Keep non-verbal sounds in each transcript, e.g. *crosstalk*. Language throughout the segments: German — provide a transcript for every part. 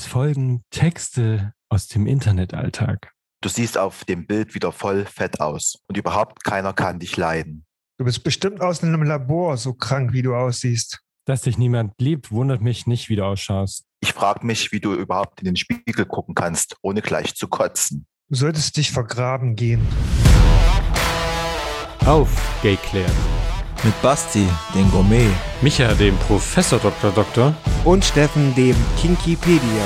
Es folgen Texte aus dem Internetalltag. Du siehst auf dem Bild wieder voll fett aus und überhaupt keiner kann dich leiden. Du bist bestimmt aus einem Labor so krank, wie du aussiehst. Dass dich niemand liebt, wundert mich nicht, wie du ausschaust. Ich frage mich, wie du überhaupt in den Spiegel gucken kannst, ohne gleich zu kotzen. Du solltest dich vergraben gehen. Auf, Gayclair. Mit Basti, dem Gourmet. Micha, dem Professor Dr. Doktor. Und Steffen, dem Kinkipedia.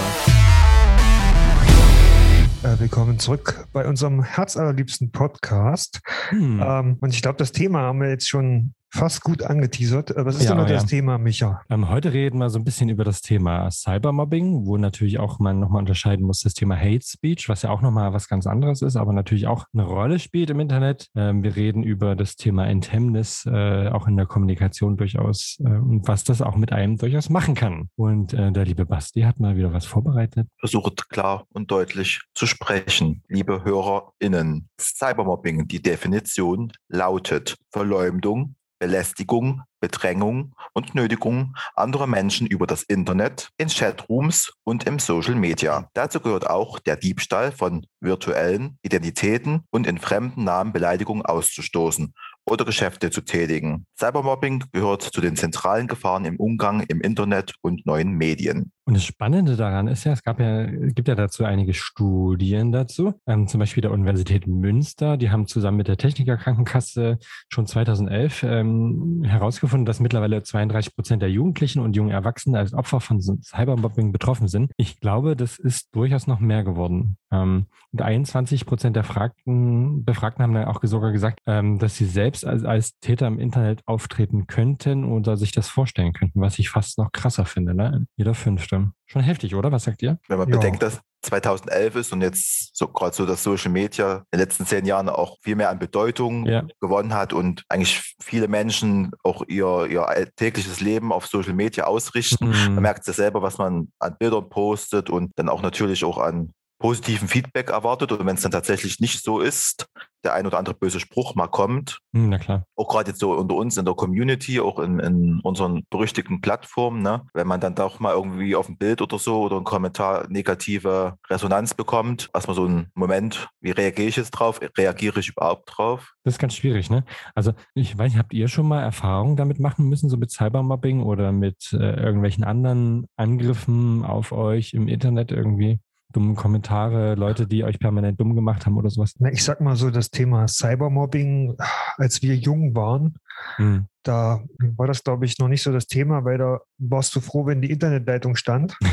Äh, willkommen zurück bei unserem herzallerliebsten Podcast. Hm. Ähm, und ich glaube, das Thema haben wir jetzt schon fast gut angeteasert. Äh, Was ist Ja, denn noch ja. das Thema, Micha? Ähm, heute reden wir so ein bisschen über das Thema Cybermobbing, wo natürlich auch man nochmal unterscheiden muss, das Thema Hate Speech, was ja auch nochmal was ganz anderes ist, aber natürlich auch eine Rolle spielt im Internet. Ähm, wir reden über das Thema Enthemmnis, äh, auch in der Kommunikation durchaus, äh, und was das auch mit einem durchaus machen kann. Und äh, der liebe Basti hat mal wieder was vorbereitet. Versucht klar und deutlich zu sprechen, liebe HörerInnen. Cybermobbing, die Definition lautet Verleumdung, Belästigung, Bedrängung und Nötigung anderer Menschen über das Internet, in Chatrooms und im Social Media. Dazu gehört auch der Diebstahl von virtuellen Identitäten und in fremden Namen Beleidigungen auszustoßen oder Geschäfte zu tätigen. Cybermobbing gehört zu den zentralen Gefahren im Umgang im Internet und neuen Medien. Und das Spannende daran ist ja, es gab ja, gibt ja dazu einige Studien dazu, ähm, zum Beispiel der Universität Münster, die haben zusammen mit der Techniker Krankenkasse schon 2011 ähm, herausgefunden, dass mittlerweile 32 Prozent der Jugendlichen und jungen Erwachsenen als Opfer von Cybermobbing betroffen sind. Ich glaube, das ist durchaus noch mehr geworden. Ähm, und 21 Prozent der Fragten, Befragten haben dann auch sogar gesagt, ähm, dass sie selbst als, als Täter im Internet auftreten könnten oder sich das vorstellen könnten, was ich fast noch krasser finde. Ne? Jeder Fünfte. Schon heftig, oder? Was sagt ihr? Wenn man Ja. bedenkt, dass 2011 ist und jetzt so gerade so das Social Media in den letzten zehn Jahren auch viel mehr an Bedeutung Ja. gewonnen hat und eigentlich viele Menschen auch ihr, ihr alltägliches Leben auf Social Media ausrichten. Mhm. Man merkt es selber, was man an Bildern postet und dann auch natürlich auch an positiven Feedback erwartet. Und wenn es dann tatsächlich nicht so ist, der ein oder andere böse Spruch mal kommt, Hm, Na klar. auch gerade jetzt so unter uns in der Community, auch in, in unseren berüchtigten Plattformen, ne? wenn man dann doch mal irgendwie auf ein Bild oder so oder einen Kommentar negative Resonanz bekommt, erstmal so einen Moment, wie reagiere ich jetzt drauf? Reagiere ich überhaupt drauf? Das ist ganz schwierig, ne? Also ich weiß nicht, habt ihr schon mal Erfahrungen damit machen müssen, so mit Cybermobbing oder mit äh, irgendwelchen anderen Angriffen auf euch im Internet irgendwie? Dumme Kommentare, Leute, die euch permanent dumm gemacht haben oder sowas? Na, ich sag mal so, das Thema Cybermobbing, als wir jung waren, Hm. da war das, glaube ich, noch nicht so das Thema, weil da warst du froh, wenn die Internetleitung stand. *laughs*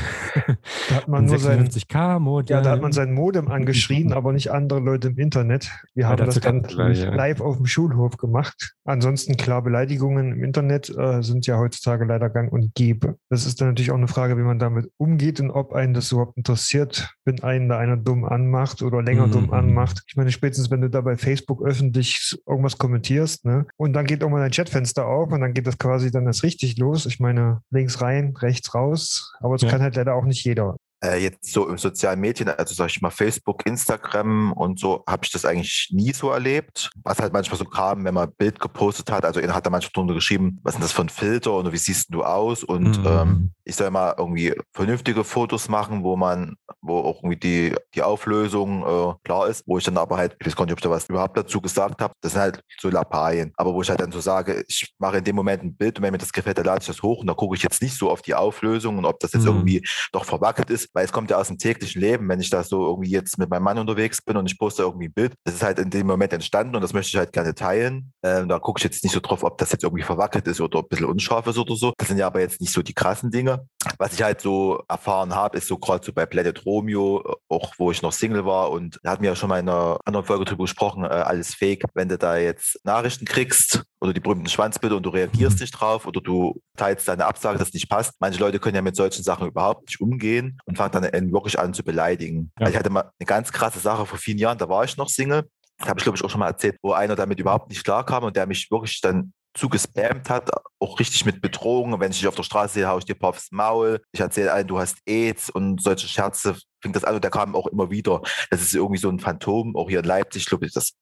Da hat man nur sein, 56k Modem. ja, da hat man sein Modem angeschrien, *laughs* aber nicht andere Leute im Internet. Wir Ja, haben das dann gleich, ja. live auf dem Schulhof gemacht. Ansonsten klar, Beleidigungen im Internet äh, sind ja heutzutage leider gang und gäbe. Das ist dann natürlich auch eine Frage, wie man damit umgeht und ob einen das überhaupt interessiert, wenn einen da einer dumm anmacht oder länger Mhm. dumm anmacht. Ich meine, spätestens wenn du da bei Facebook öffentlich irgendwas kommentierst, ne? Und dann geht irgendwann dein Chatfenster auf und dann geht das quasi dann erst richtig los. Ich meine, links rein, rechts raus. Aber das Ja. kann halt leider auch nicht jeder. Äh, jetzt so im sozialen Medien, also sag ich mal Facebook, Instagram und so, habe ich das eigentlich nie so erlebt. Was halt manchmal so kam, wenn man ein Bild gepostet hat, also er hat da manchmal drunter geschrieben, was ist denn das für ein Filter und wie siehst du aus? Und Mhm. ähm, ich soll mal irgendwie vernünftige Fotos machen, wo man, wo auch irgendwie die, die Auflösung äh, klar ist, wo ich dann aber halt, ich weiß gar nicht, ob ich da was überhaupt dazu gesagt habe, das sind halt so Lappalien. Aber wo ich halt dann so sage, ich mache in dem Moment ein Bild und wenn mir das gefällt, dann lade ich das hoch und da gucke ich jetzt nicht so auf die Auflösung und ob das jetzt Mhm. irgendwie doch verwackelt ist, weil es kommt ja aus dem täglichen Leben, wenn ich da so irgendwie jetzt mit meinem Mann unterwegs bin und ich poste irgendwie ein Bild, das ist halt in dem Moment entstanden und das möchte ich halt gerne teilen. Ähm, da gucke ich jetzt nicht so drauf, ob das jetzt irgendwie verwackelt ist oder ein bisschen unscharf ist oder so. Das sind ja aber jetzt nicht so die krassen Dinge. Was ich halt so erfahren habe, ist so gerade so bei Planet Romeo, äh, auch wo ich noch Single war und da hatten wir ja schon mal in einer anderen Folge drüber gesprochen, äh, alles fake. Wenn du da jetzt Nachrichten kriegst oder die berühmten Schwanzbilder und du reagierst Mhm. nicht drauf oder du teilst deine Absage, das nicht passt. Manche Leute können ja mit solchen Sachen überhaupt nicht umgehen und fangen dann an, wirklich an zu beleidigen. Ja. Ich hatte mal eine ganz krasse Sache vor vielen Jahren, da war ich noch Single. Das habe ich, glaube ich, auch schon mal erzählt, wo einer damit überhaupt nicht klarkam und der mich wirklich dann zugespammt hat, auch richtig mit Bedrohungen. Wenn ich dich auf der Straße sehe, hau ich dir ein paar aufs Maul. Ich erzähle allen, du hast AIDS und solche Scherze fing das an und der kam auch immer wieder. Das ist irgendwie so ein Phantom, auch hier in Leipzig, glaube ich, das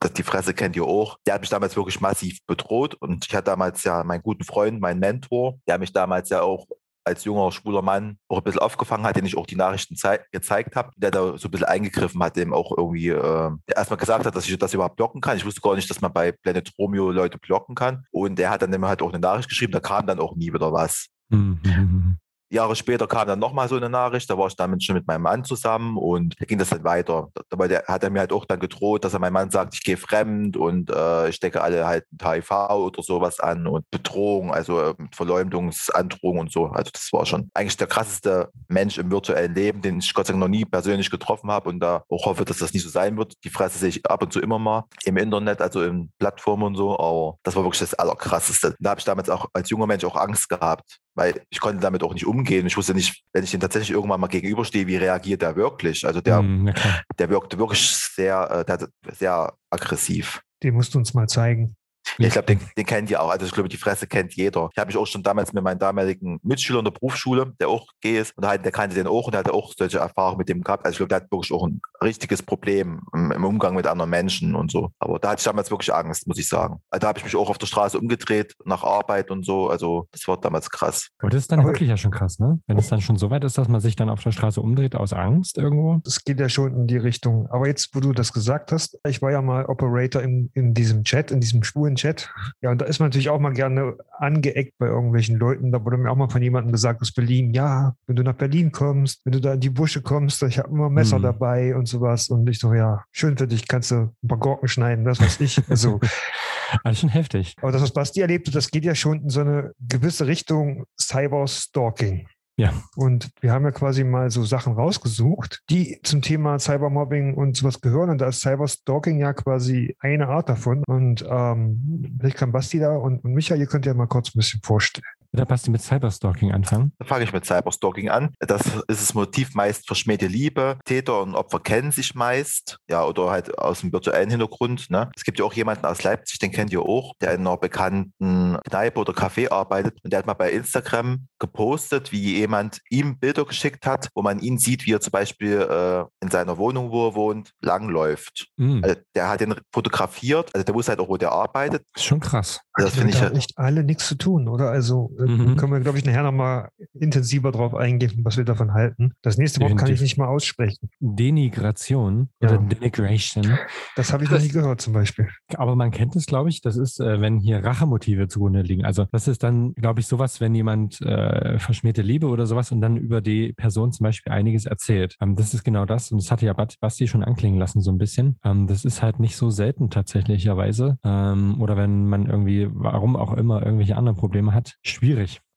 das, die Fresse kennt ihr auch. Der hat mich damals wirklich massiv bedroht und ich hatte damals ja meinen guten Freund, meinen Mentor, der mich damals ja auch als junger schwuler Mann auch ein bisschen aufgefangen hat, den ich auch die Nachrichten gezeigt habe, der da so ein bisschen eingegriffen hat, dem auch irgendwie äh, erstmal gesagt hat, dass ich das überhaupt blocken kann. Ich wusste gar nicht, dass man bei Planet Romeo Leute blocken kann. Und der hat dann immer halt auch eine Nachricht geschrieben, da kam dann auch nie wieder was. Mhm. Jahre später kam dann nochmal so eine Nachricht, da war ich damit schon mit meinem Mann zusammen und da ging das dann weiter. Dabei hat er mir halt auch dann gedroht, dass er meinem Mann sagt, ich gehe fremd und äh, ich stecke alle halt mit HIV oder sowas an und Bedrohung, also äh, Verleumdungsandrohung und so. Also das war schon eigentlich der krasseste Mensch im virtuellen Leben, den ich Gott sei Dank noch nie persönlich getroffen habe und da auch hoffe, dass das nicht so sein wird. Die Fresse sehe ich ab und zu immer mal im Internet, also in Plattformen und so, aber das war wirklich das Allerkrasseste. Da habe ich damals auch als junger Mensch auch Angst gehabt, weil ich konnte damit auch nicht umgehen. Ich wusste nicht, wenn ich den tatsächlich irgendwann mal gegenüberstehe, wie reagiert er wirklich. Also der, mm, der wirkte wirklich sehr, äh, der, sehr aggressiv. Den musst du uns mal zeigen. Ich glaube, den, den kennt ihr auch. Also ich glaube, die Fresse kennt jeder. Ich habe mich auch schon damals mit meinem damaligen Mitschüler in der Berufsschule, der auch gay ist, und der kannte den auch und der hatte auch solche Erfahrungen mit dem gehabt. Also ich glaube, der hat wirklich auch ein richtiges Problem im, im, Umgang mit anderen Menschen und so. Aber da hatte ich damals wirklich Angst, muss ich sagen. Also da habe ich mich auch auf der Straße umgedreht nach Arbeit und so. Also das war damals krass. Aber das ist dann Aber wirklich ja schon krass, ne? Wenn es dann schon so weit ist, dass man sich dann auf der Straße umdreht aus Angst irgendwo. Das geht ja schon in die Richtung. Aber jetzt, wo du das gesagt hast, ich war ja mal Operator in, in diesem Chat, in diesem schwulen Chat. Ja, und da ist man natürlich auch mal gerne angeeckt bei irgendwelchen Leuten. Da wurde mir auch mal von jemandem gesagt aus Berlin, ja, wenn du nach Berlin kommst, wenn du da in die Busche kommst, ich habe immer Messer mhm. dabei und sowas. Und ich so, ja, schön für dich, kannst du ein paar Gurken schneiden, das weiß ich. Also, *laughs* Alles schon heftig. Aber das, was Basti erlebte, das geht ja schon in so eine gewisse Richtung Cyber-Stalking. Ja. Und wir haben ja quasi mal so Sachen rausgesucht, die zum Thema Cybermobbing und sowas gehören. Und da ist Cyberstalking ja quasi eine Art davon. Und ähm, vielleicht kann Basti da und, und Micha, ihr könnt ja mal kurz ein bisschen vorstellen. Oder Basti mit Cyberstalking anfangen? Da fange ich mit Cyberstalking an. Das ist das Motiv meist verschmähte Liebe. Täter und Opfer kennen sich meist, ja, oder halt aus dem virtuellen Hintergrund. Ne? Es gibt ja auch jemanden aus Leipzig, den kennt ihr auch, der in einer bekannten Kneipe oder Café arbeitet und der hat mal bei Instagram gepostet, wie jemand ihm Bilder geschickt hat, wo man ihn sieht, wie er zum Beispiel äh, in seiner Wohnung, wo er wohnt, langläuft. Mhm. Also der hat ihn fotografiert, also der wusste halt auch, wo der arbeitet. Das ist schon krass. Also das finde ich halt nicht alle nichts zu tun, oder? Also mhm. können wir, glaube ich, nachher nochmal intensiver drauf eingehen, was wir davon halten. Das nächste Wort kann ich nicht mal aussprechen. Denigration ja. oder Denigration. Das habe ich noch nie gehört zum Beispiel. Aber man kennt es, glaube ich, das ist, äh, wenn hier Rachemotive zugrunde liegen. Also das ist dann, glaube ich, sowas, wenn jemand äh, verschmähte Liebe oder sowas und dann über die Person zum Beispiel einiges erzählt. Ähm, das ist genau das und das hatte ja Basti schon anklingen lassen so ein bisschen. Ähm, das ist halt nicht so selten tatsächlicherweise. Ähm, oder wenn man irgendwie, warum auch immer, irgendwelche anderen Probleme hat, schwierig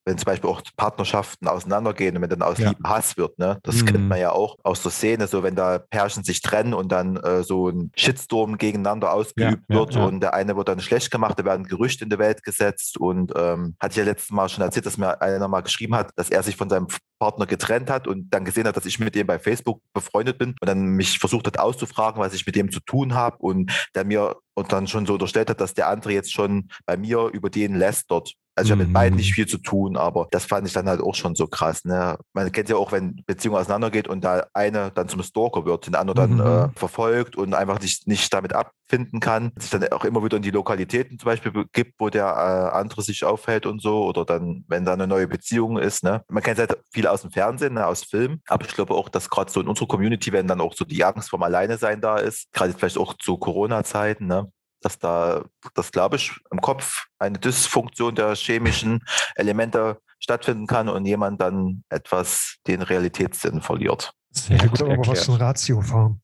wenn zum Beispiel auch Partnerschaften auseinandergehen und wenn dann aus ja. Liebe Hass wird, ne? Das mhm. kennt man ja auch aus der Szene, so wenn da Pärchen sich trennen und dann äh, so ein Shitstorm gegeneinander ausgeübt ja, wird ja, und der eine wird dann schlecht gemacht, da werden Gerüchte in die Welt gesetzt und ähm, hatte ich ja letztes Mal schon erzählt, dass mir einer mal geschrieben hat, dass er sich von seinem Partner getrennt hat und dann gesehen hat, dass ich mit dem bei Facebook befreundet bin und dann mich versucht hat auszufragen, was ich mit dem zu tun habe und der mir und dann schon so unterstellt hat, dass der andere jetzt schon bei mir über den lästert. Also ich habe mit beiden nicht mhm. viel zu tun, aber das fand ich dann halt auch schon so krass. Ne? Man kennt ja auch, wenn Beziehung auseinandergeht und da eine dann zum Stalker wird, den andere dann mhm. äh, verfolgt und einfach sich nicht damit abfinden kann, sich dann auch immer wieder in die Lokalitäten zum Beispiel gibt, wo der äh, andere sich aufhält und so oder dann, wenn da eine neue Beziehung ist. Ne? Man kennt halt viel aus dem Fernsehen, ne, aus Film, aber ich glaube auch, dass gerade so in unserer Community, wenn dann auch so die Angst vom Alleinesein da ist, gerade vielleicht auch zu Corona-Zeiten, ne? Dass da, das glaube ich, im Kopf eine Dysfunktion der chemischen Elemente stattfinden kann und jemand dann etwas den Realitätssinn verliert. Sehr gut erklärt. aber was zum Ratio fahren.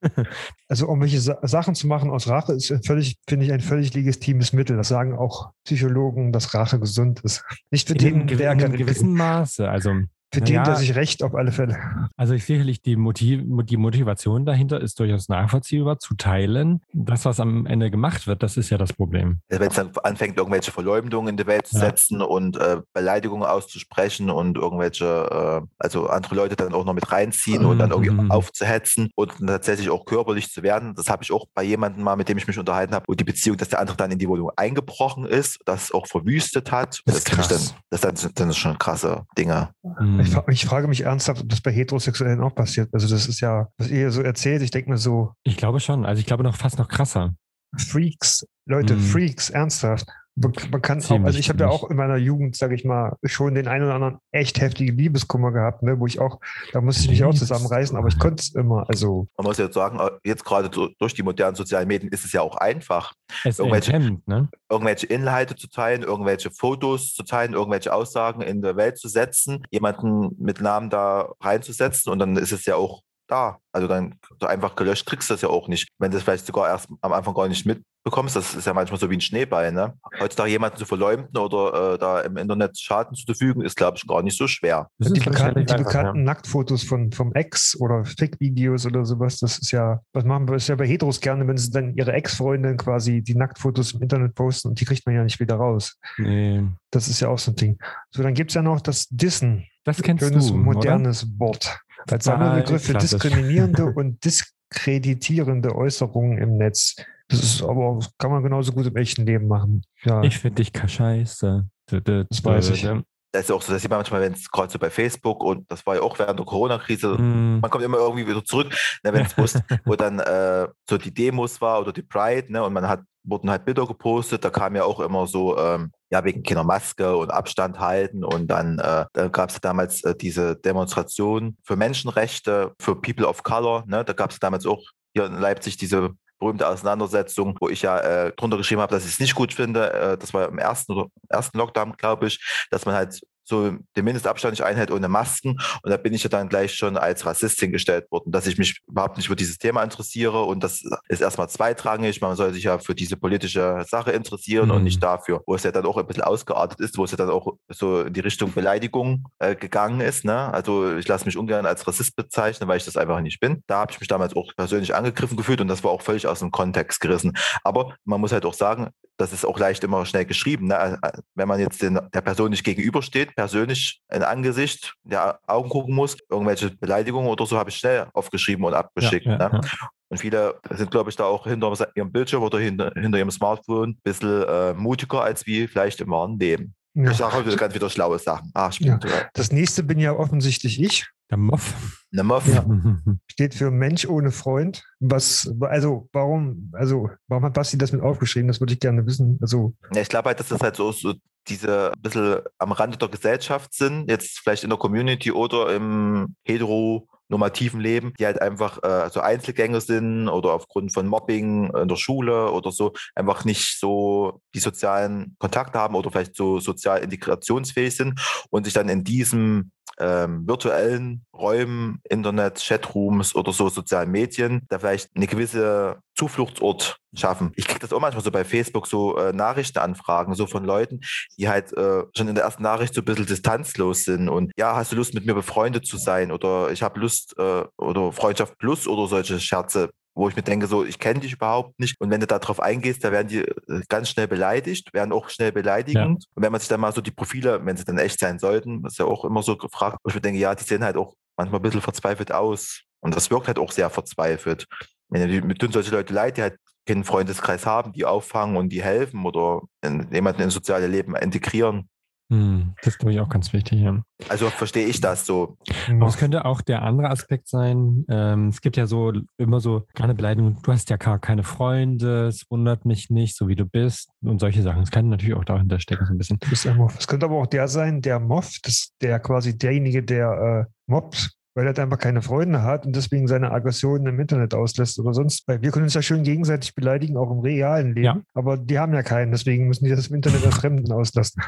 *laughs* also um welche Sa Sachen zu machen aus Rache ist völlig, finde ich, ein völlig legitimes Mittel. Das sagen auch Psychologen, dass Rache gesund ist. Nicht für in den, in einem gewissen Maße. Also für den, der sich recht, auf alle Fälle. Also sicherlich die, Motiv die Motivation dahinter ist durchaus nachvollziehbar zu teilen. Das, was am Ende gemacht wird, das ist ja das Problem. Wenn es dann anfängt, irgendwelche Verleumdungen in die Welt zu ja. setzen und äh, Beleidigungen auszusprechen und irgendwelche, äh, also andere Leute dann auch noch mit reinziehen mhm. und dann irgendwie mhm. aufzuhetzen und tatsächlich auch körperlich zu werden. Das habe ich auch bei jemandem mal, mit dem ich mich unterhalten habe, wo die Beziehung, dass der andere dann in die Wohnung eingebrochen ist, das auch verwüstet hat. Das, das, ist, dann, das, dann, das sind schon krasse Dinge. Mhm. Ich, ich, frage mich ernsthaft, ob das bei Heterosexuellen auch passiert. Also das ist ja, was ihr so erzählt, ich denke mir so. Ich glaube schon. Also ich glaube noch fast noch krasser. Freaks, Leute, mm. Freaks, ernsthaft. Man, kann auch, also ich habe ja auch in meiner Jugend, sage ich mal, schon den einen oder anderen echt heftigen Liebeskummer gehabt, ne, wo ich auch, da musste ich mich auch zusammenreißen, aber ich konnte es immer. Also Man muss jetzt sagen, äh, jetzt gerade durch die modernen sozialen Medien ist es ja auch einfach, Es Irgendwelche- enthemmt, ne? irgendwelche Inhalte zu teilen, irgendwelche Fotos zu teilen, irgendwelche Aussagen in der Welt zu setzen, jemanden mit Namen da reinzusetzen und dann ist es ja auch da. Also dann so einfach gelöscht kriegst du das ja auch nicht. Wenn du das vielleicht sogar erst am Anfang gar nicht mitbekommst, das ist ja manchmal so wie ein Schneeball. Ne? Heutzutage jemanden zu verleumden oder äh, da im Internet Schaden zuzufügen, ist, glaube ich, gar nicht so schwer. Das die bekannten, die einfach, bekannten Nacktfotos von, vom Ex oder Fick-Videos oder sowas, das ist ja, was machen wir, ist ja bei Heteros gerne, wenn sie dann ihre Ex-Freundin quasi die Nacktfotos im Internet posten und die kriegt man ja nicht wieder raus. Ja. Nee. Das ist ja auch so ein Ding. So, dann gibt es ja noch das Dissen. Das kennst Schönes, du, oder? modernes Wort. Als Total Sammelbegriff für diskriminierende *laughs* und diskreditierende Äußerungen im Netz. Das ist aber, das kann man genauso gut im echten Leben machen. Ja, Ich finde dich scheiße. Das weiß ich. Das ist auch so, das sieht man manchmal, wenn es gerade so bei Facebook und das war ja auch während der Corona-Krise, Mm, man kommt immer irgendwie wieder zurück, ne, wenn es wusste, *laughs* wo dann äh, so die Demos war oder die Pride, ne, und man hat, wurden halt Bilder gepostet, da kam ja auch immer so, ähm, ja, wegen keiner Maske und Abstand halten und dann, äh, dann gab es damals äh, diese Demonstration für Menschenrechte, für People of Color, ne, da gab es damals auch hier in Leipzig diese berühmte Auseinandersetzung, wo ich ja äh, drunter geschrieben habe, dass ich es nicht gut finde. Äh, das war im ersten oder ersten Lockdown, glaube ich, dass man halt so den Mindestabstand nicht einhält ohne Masken. Und da bin ich ja dann gleich schon als Rassist hingestellt worden, dass ich mich überhaupt nicht für dieses Thema interessiere. Und das ist erstmal zweitrangig. Man soll sich ja für diese politische Sache interessieren und Mhm. nicht dafür, wo es ja dann auch ein bisschen ausgeartet ist, wo es ja dann auch so in die Richtung Beleidigung äh, gegangen ist. Ne? Also ich lasse mich ungern als Rassist bezeichnen, weil ich das einfach nicht bin. Da habe ich mich damals auch persönlich angegriffen gefühlt und das war auch völlig aus dem Kontext gerissen. Aber man muss halt auch sagen, das ist auch leicht immer schnell geschrieben. Ne? Also, äh, Wenn man jetzt den, der Person nicht gegenübersteht, persönlich in Angesicht der Augen gucken muss, irgendwelche Beleidigungen oder so habe ich schnell aufgeschrieben und abgeschickt. ja, ne? ja. Und viele sind, glaube ich, da auch hinter ihrem Bildschirm oder hinter, hinter ihrem Smartphone ein bisschen äh, mutiger als wie vielleicht im wahren Leben. ja. Ich sage heute ganz wieder schlaue Sachen. Ah, Ja. Das nächste bin ja offensichtlich ich. Der Moff. Eine Muff. Ja. *laughs* Steht für Mensch ohne Freund. Was, also warum, also warum hat Basti das mit aufgeschrieben? Das würde ich gerne wissen. Also, Ja, ich glaube halt, dass das halt so, so diese ein bisschen am Rande der Gesellschaft sind, jetzt vielleicht in der Community oder im heteronormativen Leben, die halt einfach äh, so Einzelgänger sind oder aufgrund von Mobbing in der Schule oder so einfach nicht so die sozialen Kontakte haben oder vielleicht so sozial integrationsfähig sind und sich dann in diesem ähm, virtuellen Räumen, Internet, Chatrooms oder so sozialen Medien, da vielleicht eine gewisse Zufluchtsort schaffen. Ich kriege das auch manchmal so bei Facebook, so äh, Nachrichtenanfragen, so von Leuten, die halt äh, schon in der ersten Nachricht so ein bisschen distanzlos sind und ja, hast du Lust mit mir befreundet zu sein oder ich habe Lust äh, oder Freundschaft plus oder solche Scherze wo ich mir denke, so, ich kenne dich überhaupt nicht. Und wenn du darauf eingehst, da werden die äh, ganz schnell beleidigt, werden auch schnell beleidigend. Und wenn man sich dann mal so die Profile, wenn sie dann echt sein sollten, ist ja auch immer so gefragt, wo ich mir denke, ja, die sehen halt auch manchmal ein bisschen verzweifelt aus. Und das wirkt halt auch sehr verzweifelt. Mir tun solche Leute leid, die halt keinen Freundeskreis haben, die auffangen und die helfen oder in, jemanden ins soziale Leben integrieren. Hm, Das ist, glaube ich, auch ganz wichtig. Ja. Also verstehe ich das so. Aber es könnte auch der andere Aspekt sein. Ähm, es gibt ja so immer so kleine Beleidigungen. Du hast ja gar keine Freunde, es wundert mich nicht, so wie du bist und solche Sachen. Das kann natürlich auch dahinter stecken, so ein bisschen. Du bist der Moff. Es könnte aber auch der sein, der Moff, das, der quasi derjenige, der äh, mobbt, weil er einfach keine Freunde hat und deswegen seine Aggressionen im Internet auslässt oder sonst. Weil wir können uns ja schön gegenseitig beleidigen, auch im realen Leben. Ja. Aber die haben ja keinen, deswegen müssen die das im Internet an Fremden auslassen.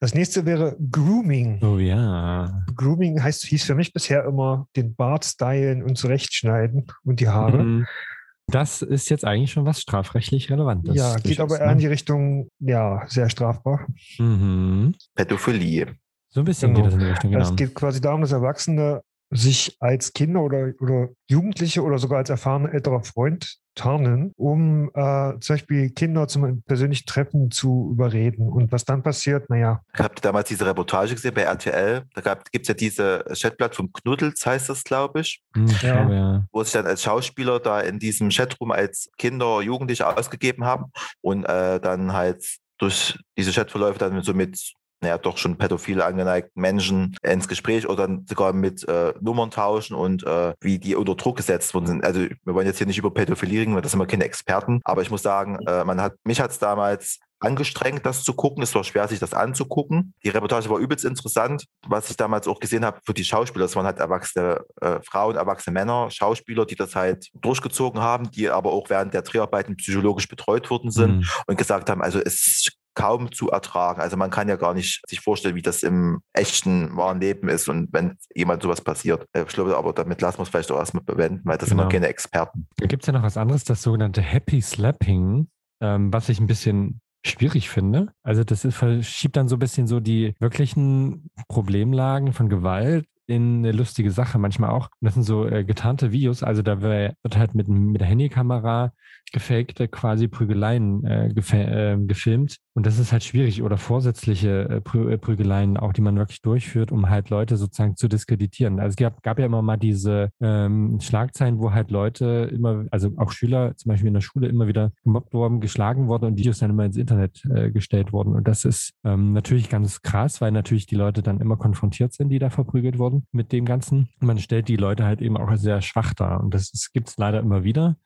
Das nächste wäre Grooming. Oh ja. Grooming heißt, hieß für mich bisher immer den Bart stylen und zurechtschneiden und die Haare. Mhm. Das ist jetzt eigentlich schon was strafrechtlich Relevantes. ja, geht aber eher in ne? die Richtung, ja, sehr strafbar. Mhm. Pädophilie. So ein bisschen Genau. geht das in die Richtung, genau. Es geht quasi darum, dass Erwachsene sich als Kinder oder, oder Jugendliche oder sogar als erfahrener älterer Freund tarnen, um äh, zum Beispiel Kinder zum persönlichen Treffen zu überreden. Und was dann passiert, naja, Habt ihr damals diese Reportage gesehen bei RTL? Da gibt es ja diese Chatplattform Knuddels, heißt das, glaube ich, Hm, ich Ja. glaube, ja. wo sich dann als Schauspieler da in diesem Chatroom als Kinder, Jugendliche ausgegeben haben und äh, dann halt durch diese Chatverläufe dann so mit naja, doch schon pädophil angeneigten Menschen ins Gespräch oder sogar mit äh, Nummern tauschen und äh, wie die unter Druck gesetzt worden sind. Also wir wollen jetzt hier nicht über Pädophilie reden, weil das sind wir keine Experten, aber ich muss sagen, äh, man hat, mich hat es damals angestrengt, das zu gucken. Es war schwer, sich das anzugucken. Die Reportage war übelst interessant. Was ich damals auch gesehen habe für die Schauspieler, das waren halt erwachsene äh, Frauen, erwachsene Männer, Schauspieler, die das halt durchgezogen haben, die aber auch während der Dreharbeiten psychologisch betreut worden sind mhm. und gesagt haben, also es ist kaum zu ertragen. Also man kann ja gar nicht sich vorstellen, wie das im echten wahren Leben ist und wenn jemand sowas passiert. Äh, ich glaube, aber damit lassen wir es vielleicht auch erstmal bewenden, weil das genau. sind wir keine Experten. Da gibt es ja noch was anderes, das sogenannte Happy Slapping, ähm, was ich ein bisschen schwierig finde. Also das ist, verschiebt dann so ein bisschen so die wirklichen Problemlagen von Gewalt in eine lustige Sache manchmal auch. Und das sind so äh, getarnte Videos. Also da wird halt mit, mit der Handykamera gefakte quasi Prügeleien äh, äh, gefilmt. Und das ist halt schwierig oder vorsätzliche äh, Prü äh, Prügeleien auch, die man wirklich durchführt, um halt Leute sozusagen zu diskreditieren. Also es gab, gab ja immer mal diese ähm, Schlagzeilen, wo halt Leute immer, also auch Schüler zum Beispiel in der Schule immer wieder gemobbt worden, geschlagen worden und Videos dann immer ins Internet äh, gestellt wurden. Und das ist ähm, natürlich ganz krass, weil natürlich die Leute dann immer konfrontiert sind, die da verprügelt wurden mit dem Ganzen. Man stellt die Leute halt eben auch sehr schwach dar. Und das, das gibt es leider immer wieder.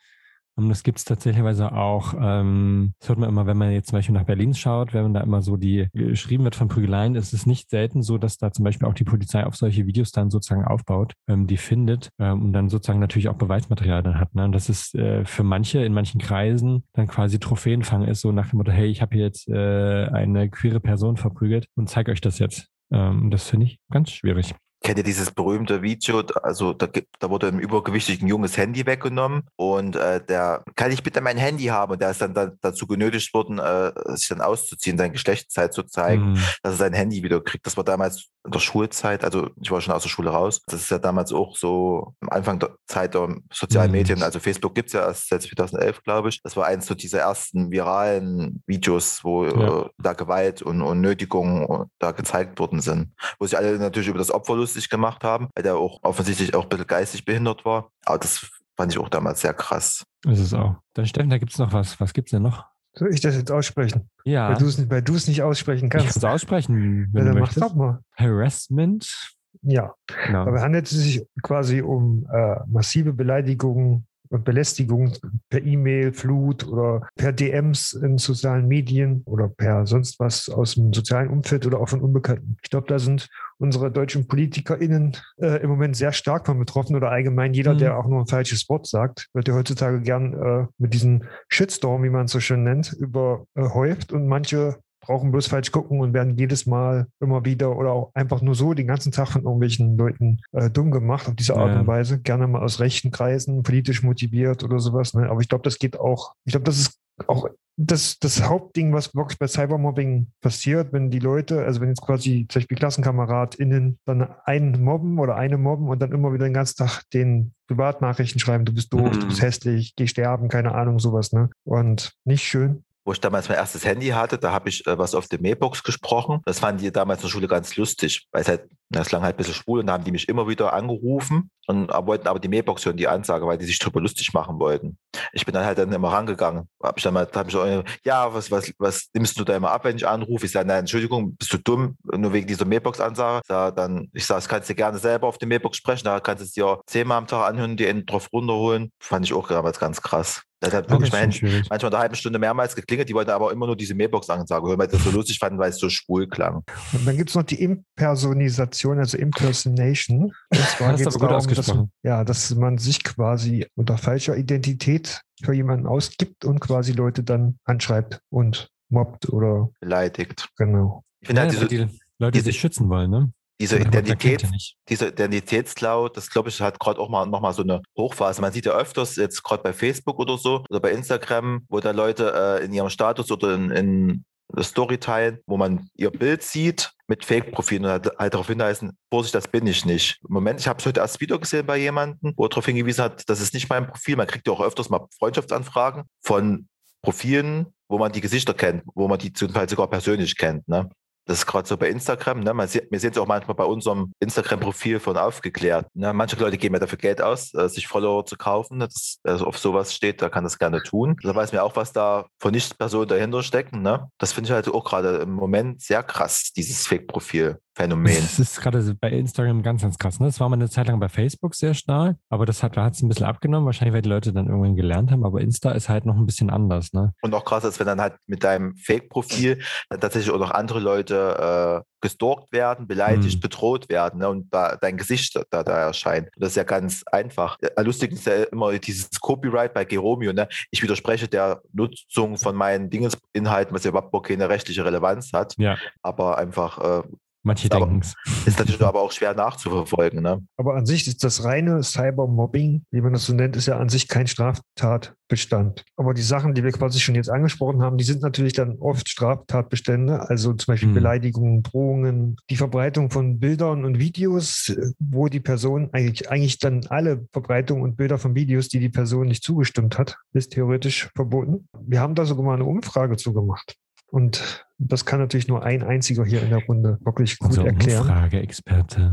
Und das gibt es tatsächlich auch, ähm, das hört man immer, wenn man jetzt zum Beispiel nach Berlin schaut, wenn man da immer so die geschrieben wird von Prügeleien, ist es nicht selten so, dass da zum Beispiel auch die Polizei auf solche Videos dann sozusagen aufbaut, ähm, die findet ähm, und dann sozusagen natürlich auch Beweismaterial dann hat. Ne? Und das ist äh, für manche in manchen Kreisen dann quasi Trophäenfang ist, so nach dem Motto, hey, ich habe hier jetzt äh, eine queere Person verprügelt und zeige euch das jetzt. Ähm, das finde ich ganz schwierig kennt ihr dieses berühmte Video, also da, da wurde einem übergewichtigen junges Handy weggenommen und äh, der, kann ich bitte mein Handy haben? Und der ist dann da, dazu genötigt worden, äh, sich dann auszuziehen, seine Geschlechtszeit zu zeigen, mhm. dass er sein Handy wieder kriegt. Das war damals in der Schulzeit, also ich war schon aus der Schule raus. Das ist ja damals auch so am Anfang der Zeit der sozialen mhm. Medien, also Facebook gibt es ja erst seit 2011, glaube ich. Das war eins so dieser ersten viralen Videos, wo ja. äh, da Gewalt und, und Nötigung da gezeigt worden sind, wo sich alle natürlich über das Opfer lustig gemacht haben, weil der auch offensichtlich auch ein bisschen geistig behindert war. Aber das fand ich auch damals sehr krass. Ist es auch. Dann Steffen, da gibt es noch was. Was gibt es denn noch? Soll ich das jetzt aussprechen? Ja. Weil du es nicht, aussprechen kannst. Ich kann es aussprechen, wenn ja, du möchtest. Mach doch mal. Harassment. Ja. Genau. Aber handelt es sich quasi um äh, massive Beleidigungen und Belästigung per E-Mail, Flut oder per DMs in sozialen Medien oder per sonst was aus dem sozialen Umfeld oder auch von Unbekannten. Ich glaube, da sind unsere deutschen PolitikerInnen äh, im Moment sehr stark von betroffen oder allgemein jeder, mhm. der auch nur ein falsches Wort sagt, wird ja heutzutage gern äh, mit diesem Shitstorm, wie man es so schön nennt, überhäuft und manche brauchen bloß falsch gucken und werden jedes Mal immer wieder oder auch einfach nur so den ganzen Tag von irgendwelchen Leuten äh, dumm gemacht auf diese Art ja. und Weise. Gerne mal aus rechten Kreisen, politisch motiviert oder sowas. Ne? Aber ich glaube, das geht auch, ich glaube, das ist auch das, das Hauptding, was wirklich bei Cybermobbing passiert, wenn die Leute, also wenn jetzt quasi zum Beispiel KlassenkameradInnen dann einen mobben oder eine mobben und dann immer wieder den ganzen Tag den Privatnachrichten schreiben, du bist doof, mhm. du bist mhm. hässlich, geh sterben, keine Ahnung, sowas, ne? Und nicht schön wo ich damals mein erstes Handy hatte, da habe ich äh, was auf der Mailbox gesprochen. Das fanden die damals in der Schule ganz lustig, weil es halt, das lang halt ein bisschen schwul und da haben die mich immer wieder angerufen und wollten aber die Mailbox hören, die Ansage, weil die sich drüber lustig machen wollten. Ich bin dann halt dann immer rangegangen. Hab ich dann mal, hab ich so, ja, was, was, was nimmst du da immer ab, wenn ich anrufe? Ich sage, nein, Entschuldigung, bist du dumm, nur wegen dieser Mailbox-Ansage. Ich dann, ich sage, das kannst du gerne selber auf der Mailbox sprechen, da kannst du es dir zehnmal am Tag anhören, die einen drauf runterholen. Fand ich auch damals ganz krass. Das hat wirklich mein manchmal eine halbe Stunde mehrmals geklingelt. Die wollten aber immer nur diese Mailbox-Ansage hören, weil das so lustig fanden, weil es so schwul klang. Und dann gibt es noch die Impersonisation, also Impersonation. Und *laughs* zwar geht es darum, dass, ja, dass man sich quasi unter falscher Identität für jemanden ausgibt und quasi Leute dann anschreibt und mobbt oder beleidigt. Genau. Ich finde ja, halt diese, die Leute, die sich schützen wollen, ne? Diese Identität, diese Identitätsklau, das glaube ich, hat gerade auch mal nochmal so eine Hochphase. Man sieht ja öfters jetzt gerade bei Facebook oder so oder bei Instagram, wo da Leute äh, in ihrem Status oder in, in Story teilen, wo man ihr Bild sieht mit Fake-Profilen und halt, halt darauf hinweisen, Vorsicht, das bin ich nicht. Im Moment, ich habe es heute erst wieder gesehen bei jemandem, wo er darauf hingewiesen hat, das ist nicht mein Profil. Man kriegt ja auch öfters mal Freundschaftsanfragen von Profilen, wo man die Gesichter kennt, wo man die zum Teil sogar persönlich kennt. Ne? Das ist gerade so bei Instagram. Ne? Man sieht, wir sehen es auch manchmal bei unserem Instagram-Profil von aufgeklärt. Ne? Manche Leute geben ja dafür Geld aus, äh, sich Follower zu kaufen. Das, also auf sowas steht, da kann das gerne tun. Da weiß man auch, was da von Nicht-Personen dahinter stecken. Ne? Das finde ich halt auch gerade im Moment sehr krass, dieses Fake-Profil. Phänomen. Das ist gerade bei Instagram ganz, ganz krass. Ne? Das war mal eine Zeit lang bei Facebook sehr stark, aber das hat, es ein bisschen abgenommen. Wahrscheinlich, weil die Leute dann irgendwann gelernt haben, aber Insta ist halt noch ein bisschen anders. Ne? Und noch krasser ist, wenn dann halt mit deinem Fake-Profil tatsächlich auch noch andere Leute äh, gestalkt werden, beleidigt, Mhm. bedroht werden ne, und da dein Gesicht da, da erscheint. Und das ist ja ganz einfach. Ja, Lustig ist ja immer dieses Copyright bei Geromeo. Ne? Ich widerspreche der Nutzung von meinen Dingesinhalten, was ja überhaupt keine rechtliche Relevanz hat, Ja, aber einfach äh, manche denken es. ist natürlich aber auch schwer nachzuverfolgen. Ne? Aber an sich ist das reine Cybermobbing, wie man das so nennt, ist ja an sich kein Straftatbestand. Aber die Sachen, die wir quasi schon jetzt angesprochen haben, die sind natürlich dann oft Straftatbestände, also zum Beispiel Mhm. Beleidigungen, Drohungen, die Verbreitung von Bildern und Videos, wo die Person eigentlich, eigentlich dann alle Verbreitung und Bilder von Videos, die die Person nicht zugestimmt hat, ist theoretisch verboten. Wir haben da sogar mal eine Umfrage zugemacht. Und das kann natürlich nur ein einziger hier in der Runde wirklich gut Unser erklären. Umfrage-Experte.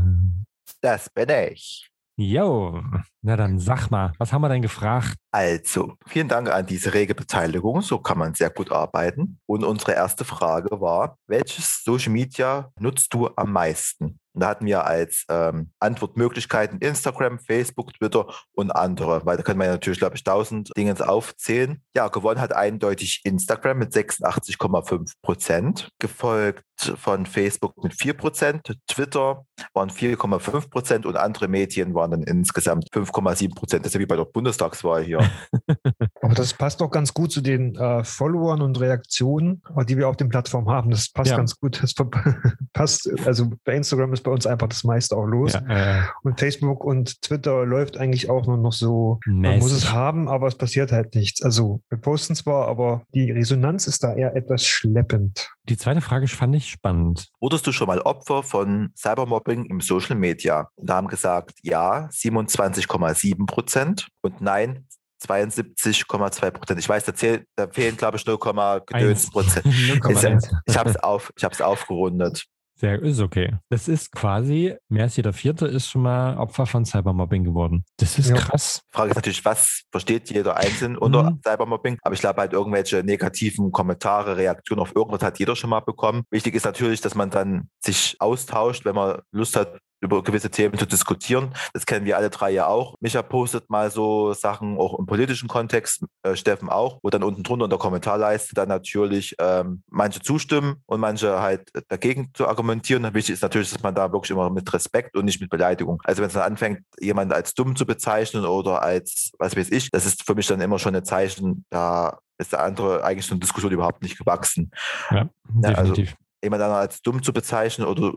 Das bin ich. Jo, na dann sag mal, was haben wir denn gefragt? Also, vielen Dank an diese rege Beteiligung. So kann man sehr gut arbeiten. Und unsere erste Frage war, welches Social Media nutzt du am meisten? Und da hatten wir als ähm, Antwortmöglichkeiten Instagram, Facebook, Twitter und andere, weil da können wir natürlich, glaube ich, tausend Dinge aufzählen. Ja, gewonnen hat eindeutig Instagram mit 86,5 Prozent, gefolgt von Facebook mit 4 Prozent, Twitter waren 4,5 Prozent und andere Medien waren dann insgesamt 5,7 Prozent. Das ist ja wie bei der Bundestagswahl hier. *laughs* Aber das passt doch ganz gut zu den äh, Followern und Reaktionen, die wir auf den Plattformen haben. Das passt Ja. ganz gut. Das *laughs* passt, also bei Instagram ist bei uns einfach das meiste auch los. Ja, äh, Und Facebook und Twitter läuft eigentlich auch nur noch so. Man mäßig. muss es haben, aber es passiert halt nichts. Also wir posten zwar, aber die Resonanz ist da eher etwas schleppend. Die zweite Frage fand ich spannend. Wurdest du schon mal Opfer von Cybermobbing im Social Media? Und da haben gesagt, ja, 27,7 Prozent und nein, 72,2 Prozent. Ich weiß, da, zählt, da fehlen, glaube ich, 0, gedöns. Prozent. *laughs* Ist ja, 0,1. ich habe es auf, ich aufgerundet. Sehr, ist okay. Das ist quasi, mehr als jeder Vierte ist schon mal Opfer von Cybermobbing geworden. Das ist Ja. krass. Frage ist natürlich, was versteht jeder einzeln unter Mhm. Cybermobbing? Aber ich glaube halt irgendwelche negativen Kommentare, Reaktionen auf irgendwas hat jeder schon mal bekommen. Wichtig ist natürlich, dass man dann sich austauscht, wenn man Lust hat, über gewisse Themen zu diskutieren. Das kennen wir alle drei ja auch. Micha postet mal so Sachen auch im politischen Kontext, äh, Steffen auch, wo dann unten drunter in der Kommentarleiste dann natürlich ähm, manche zustimmen und manche halt dagegen zu argumentieren. Wichtig ist natürlich, dass man da wirklich immer mit Respekt und nicht mit Beleidigung. Also wenn es dann anfängt, jemanden als dumm zu bezeichnen oder als, was weiß ich, das ist für mich dann immer schon ein Zeichen, da ist der andere eigentlich so eine Diskussion überhaupt nicht gewachsen. Ja, Ja, also- definitiv. Jemand dann als dumm zu bezeichnen oder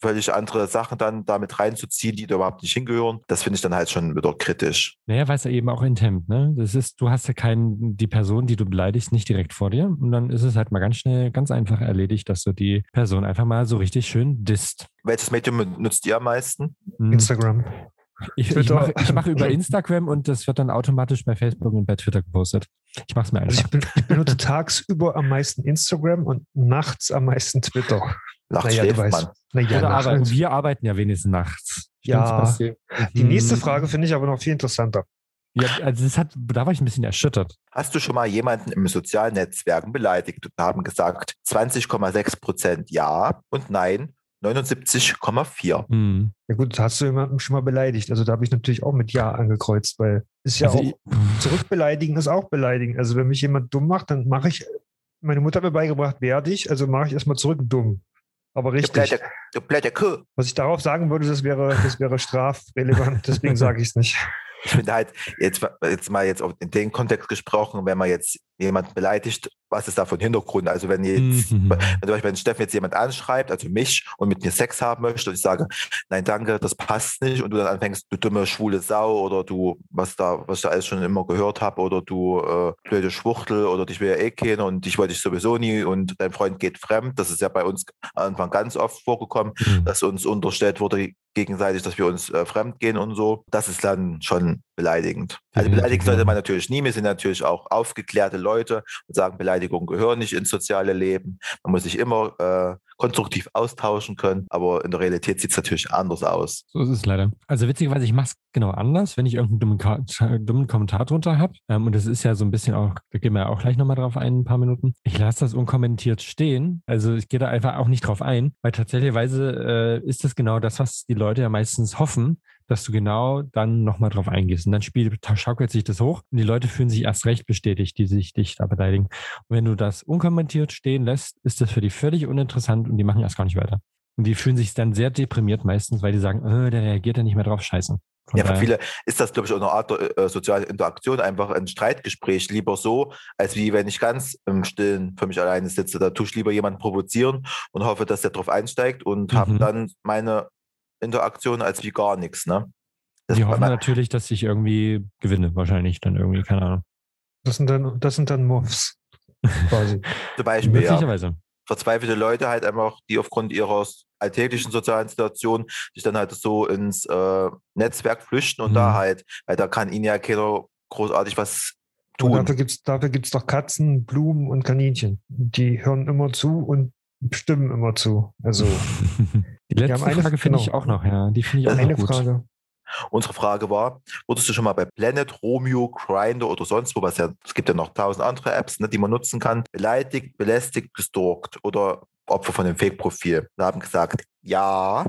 völlig andere Sachen dann damit reinzuziehen, die da überhaupt nicht hingehören, das finde ich dann halt schon wieder kritisch. Naja, weil es ja eben auch intent, ne? Das ist, du hast ja keinen, die Person, die du beleidigst, nicht direkt vor dir. Und dann ist es halt mal ganz schnell, ganz einfach erledigt, dass du die Person einfach mal so richtig schön disst. Welches Medium nutzt ihr am meisten? Hm. Instagram. Ich, ich mache ich mache über *laughs* Instagram und das wird dann automatisch bei Facebook und bei Twitter gepostet. Ich mache es mir Also einfach. ich, bin, ich benutze tagsüber am meisten Instagram und nachts am meisten Twitter. Nachts Naja, du schläft weißt. man. Naja, Oder nachts. arbeiten. Wir arbeiten ja wenigstens nachts. Ja. Die nächste Hm. Frage finde ich aber noch viel interessanter. Ja, also das hat, da war ich ein bisschen erschüttert. Hast du schon mal jemanden im sozialen Netzwerken beleidigt? Und da haben gesagt 20,6 Prozent ja und nein, 79,4. Hm. Ja gut, hast du jemanden schon mal beleidigt. Also da habe ich natürlich auch mit Ja angekreuzt, weil ist ja Also auch, ich- zurückbeleidigen ist auch beleidigen. Also wenn mich jemand dumm macht, dann mache ich, meine Mutter hat mir beigebracht, werde ich, also mache ich erstmal zurück dumm. Aber Du richtig. du blöde Kuh. Was ich darauf sagen würde, das wäre, das wäre strafrelevant, *laughs* deswegen sage ich es nicht. Ich finde halt, jetzt, jetzt mal jetzt auch in den Kontext gesprochen, wenn man jetzt jemanden beleidigt, was ist da von Hintergrund? Also wenn jetzt, Mhm. wenn zum Beispiel wenn Steffen jetzt jemand anschreibt, also mich, und mit mir Sex haben möchte, und ich sage, nein, danke, das passt nicht, und du dann anfängst, du dumme schwule Sau oder du, was da, was ich da alles schon immer gehört habe, oder du äh, blöde Schwuchtel oder dich will ja eh kennen und dich wollte ich sowieso nie und dein Freund geht fremd. Das ist ja bei uns am Anfang ganz oft vorgekommen Hm. dass uns unterstellt wurde gegenseitig, dass wir uns äh, fremd gehen und so. Das ist dann schon beleidigend. Also Definitiv, beleidigen sollte ja. man natürlich nie. Wir sind natürlich auch aufgeklärte Leute und sagen, Beleidigungen gehören nicht ins soziale Leben. Man muss sich immer äh, konstruktiv austauschen können, aber in der Realität sieht es natürlich anders aus. So ist es leider. Also witzigerweise, ich mache es genau anders, wenn ich irgendeinen dummen, *laughs* dummen Kommentar drunter habe. Ähm, und das ist ja so ein bisschen auch, da gehen wir ja auch gleich nochmal drauf ein, ein paar Minuten. Ich lasse das unkommentiert stehen. Also ich gehe da einfach auch nicht drauf ein, weil tatsächlicherweise äh, ist das genau das, was die Leute ja meistens hoffen, dass du genau dann nochmal drauf eingehst. Und dann spielt, schaukelt sich das hoch und die Leute fühlen sich erst recht bestätigt, die sich dich da beleidigen. Und wenn du das unkommentiert stehen lässt, ist das für die völlig uninteressant und die machen erst gar nicht weiter. Und die fühlen sich dann sehr deprimiert meistens, weil die sagen, äh, der reagiert ja nicht mehr drauf, scheiße. Von Ja, für viele ist das, glaube ich, auch eine Art äh, soziale Interaktion, einfach ein Streitgespräch. Lieber so, als wie wenn ich ganz im Stillen für mich alleine sitze. Da tue ich lieber jemanden provozieren und hoffe, dass der drauf einsteigt und habe Mhm. dann meine Interaktion als wie gar nichts. Ne? Das, die hoffen natürlich, dass ich irgendwie gewinne, wahrscheinlich dann irgendwie, keine Ahnung. Das sind dann, das sind dann Muffs. *laughs* Quasi. zum Beispiel, ja, Möglicherweise. verzweifelte Leute halt einfach, die aufgrund ihrer alltäglichen sozialen Situation sich dann halt so ins äh, Netzwerk flüchten und Mhm. da halt, weil da kann ihnen ja keiner großartig was Und tun. dafür gibt es dafür gibt's doch Katzen, Blumen und Kaninchen. Die hören immer zu und stimmen immer zu. Also *laughs* Die letzte haben eine- Frage finde ich genau. auch noch, ja. Die finde ich auch eine noch gut. Frage. Unsere Frage war, wurdest du schon mal bei Planet, Romeo, Grindr oder sonst wo, was ja, es gibt ja noch tausend andere Apps, ne, die man nutzen kann, beleidigt, belästigt, gestalkt oder Opfer von einem Fake-Profil? Wir haben gesagt, ja,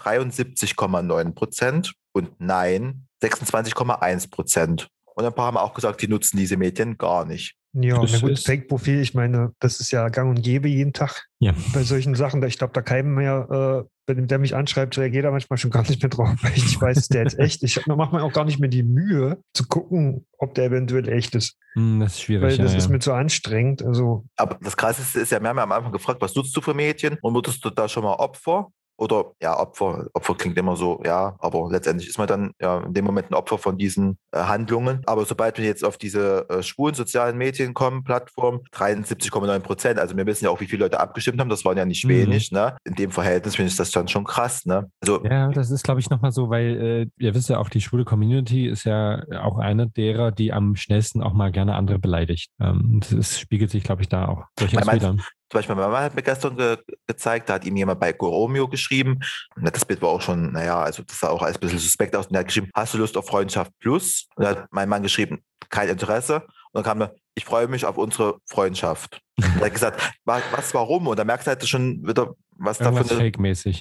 73,9 Prozent und nein, 26,1 Prozent. Und ein paar haben auch gesagt, die nutzen diese Medien gar nicht. Ja, na gut, Fake-Profil, ich meine, das ist ja gang und gäbe jeden Tag Ja. bei solchen Sachen. Da- Ich glaube, da keinem mehr, äh, wenn der mich anschreibt, reagiert er manchmal schon *laughs* gar nicht mehr drauf, weil ich weiß, ist der jetzt echt. Ich mache mir auch gar nicht mehr die Mühe zu gucken, ob der eventuell echt ist. Hm, das ist Weil schwierig. das ja, ist ja. mir zu anstrengend. Also, Aber das Krasseste ist ja, wir haben ja am Anfang gefragt, was nutzt du für Medien und wurdest du da schon mal Opfer? Oder ja, Opfer, Opfer klingt immer so, ja, aber letztendlich ist man dann ja in dem Moment ein Opfer von diesen äh, Handlungen. Aber sobald wir jetzt auf diese äh, schwulen sozialen Medien kommen, Plattform, 73,9 Prozent, also wir wissen ja auch, wie viele Leute abgestimmt haben, das waren ja nicht Mhm. wenig, ne? In dem Verhältnis finde ich das dann schon krass, ne? Also Ja, das ist, glaube ich, nochmal so, weil äh, ihr wisst ja auch, die schwule Community ist ja auch eine derer, die am schnellsten auch mal gerne andere beleidigt. Ähm, das ist, spiegelt sich, glaube ich, da auch durchaus wieder. Zum Beispiel, meine Mama hat mir gestern ge gezeigt, da hat ihm jemand bei Goromio geschrieben. Das Bild war auch schon, naja, also das sah auch als ein bisschen suspekt aus. Und er hat geschrieben, hast du Lust auf Freundschaft Plus? Und dann hat mein Mann geschrieben, kein Interesse. Und dann kam er, ich freue mich auf unsere Freundschaft. Und er hat gesagt, was, was warum? Und da merkst du halt schon wieder, was da, eine,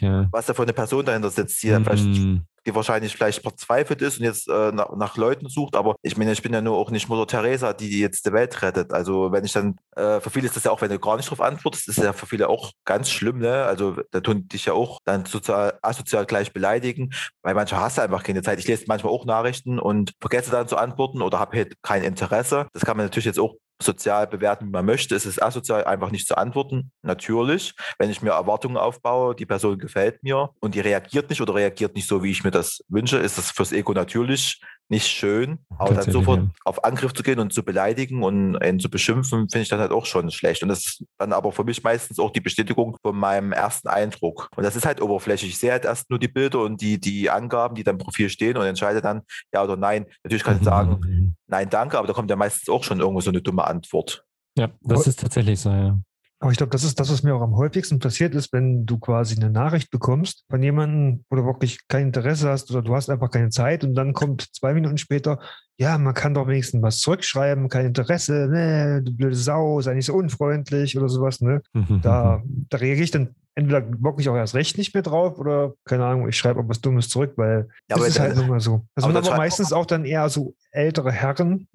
ja. was da für eine Person dahinter sitzt, die dann vielleicht die wahrscheinlich vielleicht verzweifelt ist und jetzt äh, nach, nach Leuten sucht. Aber ich meine, ich bin ja nur auch nicht Mutter Teresa, die jetzt die Welt rettet. Also wenn ich dann, äh, für viele ist das ja auch, wenn du gar nicht drauf antwortest, ist ja für viele auch ganz schlimm, ne? Also da tun dich ja auch dann sozial, asozial gleich beleidigen, weil manchmal hast du einfach keine Zeit. Ich lese manchmal auch Nachrichten und vergesse dann zu antworten oder habe halt kein Interesse. Das kann man natürlich jetzt auch sozial bewerten, wie man möchte. Es ist asozial, einfach nicht zu antworten. Natürlich, wenn ich mir Erwartungen aufbaue, die Person gefällt mir und die reagiert nicht oder reagiert nicht so, wie ich mir das wünsche, ist das fürs Ego natürlich nicht schön. Aber dann sofort ja. auf Angriff zu gehen und zu beleidigen und ihn zu beschimpfen, finde ich dann halt auch schon schlecht. Und das ist dann aber für mich meistens auch die Bestätigung von meinem ersten Eindruck. Und das ist halt oberflächlich. Ich sehe halt erst nur die Bilder und die, die Angaben, die dann im Profil stehen und entscheide dann ja oder nein. Natürlich kann ich sagen, Mhm. nein, danke, aber da kommt ja meistens auch schon irgendwo so eine dumme Antwort. Ja, das ist tatsächlich so, ja. Aber ich glaube, das ist das, was mir auch am häufigsten passiert ist, wenn du quasi eine Nachricht bekommst von jemandem, wo du wirklich kein Interesse hast oder du hast einfach keine Zeit und dann kommt zwei Minuten später, ja, man kann doch wenigstens was zurückschreiben, kein Interesse, ne, du blöde Sau, sei nicht so unfreundlich oder sowas, ne? Mhm. Da, da reagiere ich dann entweder wirklich auch erst recht nicht mehr drauf oder, keine Ahnung, ich schreibe auch was Dummes zurück, weil Ja, das ist halt nun mal so. Das aber sind aber meistens auch dann eher so ältere Herren,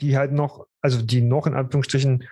die halt noch, also die noch in Anführungsstrichen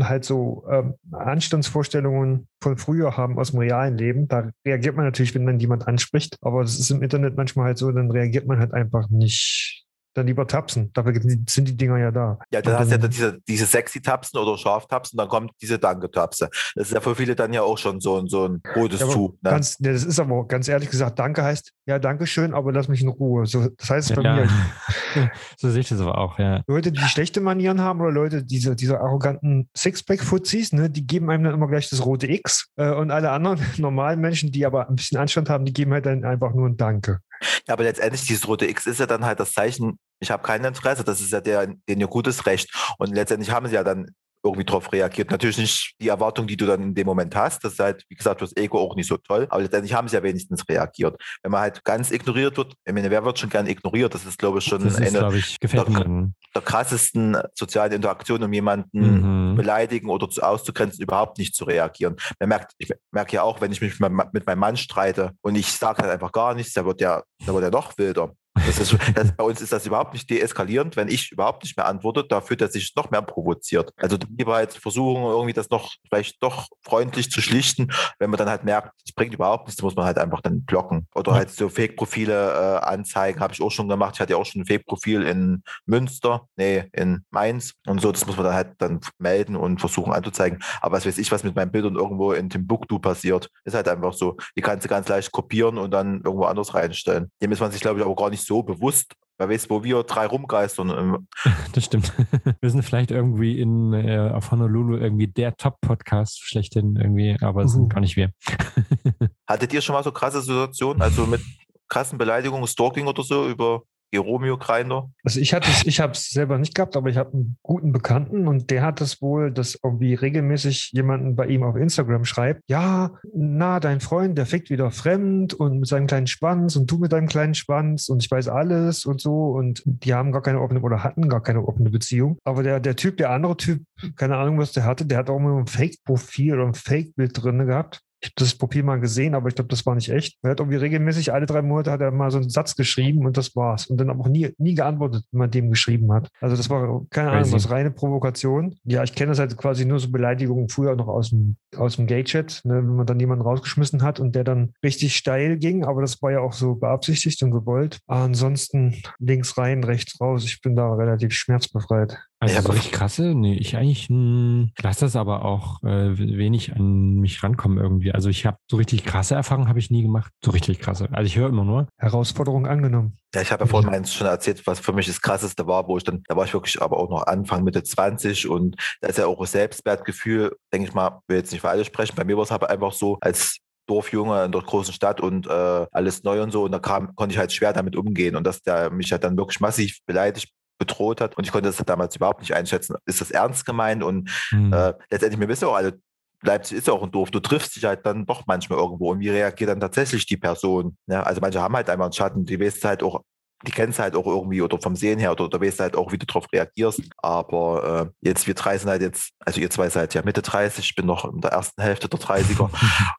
halt so ähm, Anstandsvorstellungen von früher haben aus dem realen Leben. Da reagiert man natürlich, wenn dann jemand anspricht, aber das ist im Internet manchmal halt so, dann reagiert man halt einfach nicht. Dann lieber tapsen. Dafür sind die Dinger ja da. Ja, dann hast du ja dann- diese, diese sexy Tapsen oder Scharftapsen, dann kommt diese Danke-Tapse. Das ist ja für viele dann ja auch schon so ein, so ein rotes Ja, Tuch. Ne? Ganz, ne, das ist aber ganz ehrlich gesagt, danke heißt, ja, danke schön, aber lass mich in Ruhe. So, das heißt es bei ja. mir, *laughs* so sehe ich das aber auch, ja. Leute, die schlechte Manieren haben oder Leute, diese, diese arroganten Sixpack-Fuzis, ne, die geben einem dann immer gleich das rote X. Äh, und alle anderen *laughs* normalen Menschen, die aber ein bisschen Anstand haben, die geben halt dann einfach nur ein Danke. Ja, aber letztendlich dieses rote X ist ja dann halt das Zeichen, ich habe kein Interesse, das ist ja der, den ihr gutes Recht. Und letztendlich haben sie ja dann irgendwie drauf reagiert. Natürlich nicht die Erwartung, die du dann in dem Moment hast. Das ist halt, wie gesagt, das Ego auch nicht so toll. Aber letztendlich haben sie ja wenigstens reagiert. Wenn man halt ganz ignoriert wird, ich meine, wer wird schon gern ignoriert? Das ist, glaube ich, schon Das ist, eine glaube ich, der- der krassesten sozialen Interaktionen, um jemanden Mhm. beleidigen oder zu, auszugrenzen, überhaupt nicht zu reagieren. Man merkt, ich merke ja auch, wenn ich mich mit meinem, mit meinem Mann streite und ich sage halt einfach gar nichts, da wird ja, da wird er noch wilder. Das ist, das, bei uns ist das überhaupt nicht deeskalierend. Wenn ich überhaupt nicht mehr antworte, da fühlt er sich noch mehr provoziert. Also lieber halt versuchen, irgendwie das noch vielleicht doch freundlich zu schlichten. Wenn man dann halt merkt, es bringt überhaupt nichts, muss man halt einfach dann blocken. Oder Ja. halt so Fake-Profile äh, anzeigen, habe ich auch schon gemacht. Ich hatte ja auch schon ein Fake-Profil in Münster, nee, in Mainz und so. Das muss man dann halt dann melden und versuchen anzuzeigen. Aber was weiß ich, was mit meinen Bildern irgendwo in Timbuktu passiert, ist halt einfach so. Die kannst du ganz leicht kopieren und dann irgendwo anders reinstellen. Dem ist man sich, glaube ich, aber gar nicht so bewusst. Wer weiß, wo wir drei rumgeistern. Ähm, *laughs* Das stimmt. *laughs* Wir sind vielleicht irgendwie in äh, auf Honolulu irgendwie der Top-Podcast schlechthin irgendwie, aber es Uhu. sind gar nicht wir. *laughs* Hattet ihr schon mal so krasse Situationen, also mit krassen Beleidigungen, Stalking oder so über Romeo Grinder? Also ich hatte ich habe es selber nicht gehabt, aber ich habe einen guten Bekannten und der hat es wohl, dass irgendwie regelmäßig jemanden bei ihm auf Instagram schreibt, ja, na, dein Freund, der fickt wieder fremd und mit seinem kleinen Schwanz und du mit deinem kleinen Schwanz und ich weiß alles und so und die haben gar keine offene oder hatten gar keine offene Beziehung. Aber der, der Typ, der andere Typ, keine Ahnung, was der hatte, der hat auch immer ein Fake-Profil oder ein Fake-Bild drin gehabt. Ich habe das Profil mal gesehen, aber ich glaube, das war nicht echt. Er hat irgendwie regelmäßig alle drei Monate hat er mal so einen Satz geschrieben und das war's. Und dann aber auch nie, nie geantwortet, wenn man dem geschrieben hat. Also das war keine Ahnung, was reine Provokation. Ja, ich kenne das halt quasi nur so Beleidigungen früher noch aus dem, aus dem Gay-Chat, ne, wenn man dann jemanden rausgeschmissen hat und der dann richtig steil ging, aber das war ja auch so beabsichtigt und gewollt. Ansonsten links rein, rechts raus. Ich bin da relativ schmerzbefreit. Also Ja, so aber- richtig krasse? Nee, ich eigentlich hm, lasse das aber auch äh, wenig an mich rankommen irgendwie. Also ich habe so richtig krasse Erfahrungen habe ich nie gemacht. So richtig krasse. Also ich höre immer nur. Herausforderung angenommen. Ja, ich habe ja vorhin meins schon erzählt, was für mich das Krasseste war, wo ich dann, da war ich wirklich aber auch noch Anfang, Mitte 20 und da ist ja auch das Selbstwertgefühl, denke ich mal, will jetzt nicht für alle sprechen. Bei mir war es aber einfach so, als Dorfjunge in der großen Stadt und äh, alles neu und so und da kam, konnte ich halt schwer damit umgehen und dass der mich halt dann wirklich massiv beleidigt bedroht hat und ich konnte das damals überhaupt nicht einschätzen. Ist das ernst gemeint? Und Hm, äh, letztendlich, wir wissen ja auch alle, Leipzig ist ja auch ein Dorf. Du triffst dich halt dann doch manchmal irgendwo. Und wie reagiert dann tatsächlich die Person? Ne? Also manche haben halt einfach einen Schatten, die weißt halt auch, die kennst halt auch irgendwie oder vom Sehen her oder, oder weißt halt auch, wie du darauf reagierst. Aber äh, jetzt, wir drei sind halt jetzt, also ihr zwei seid ja Mitte 30, ich bin noch in der ersten Hälfte der 30er.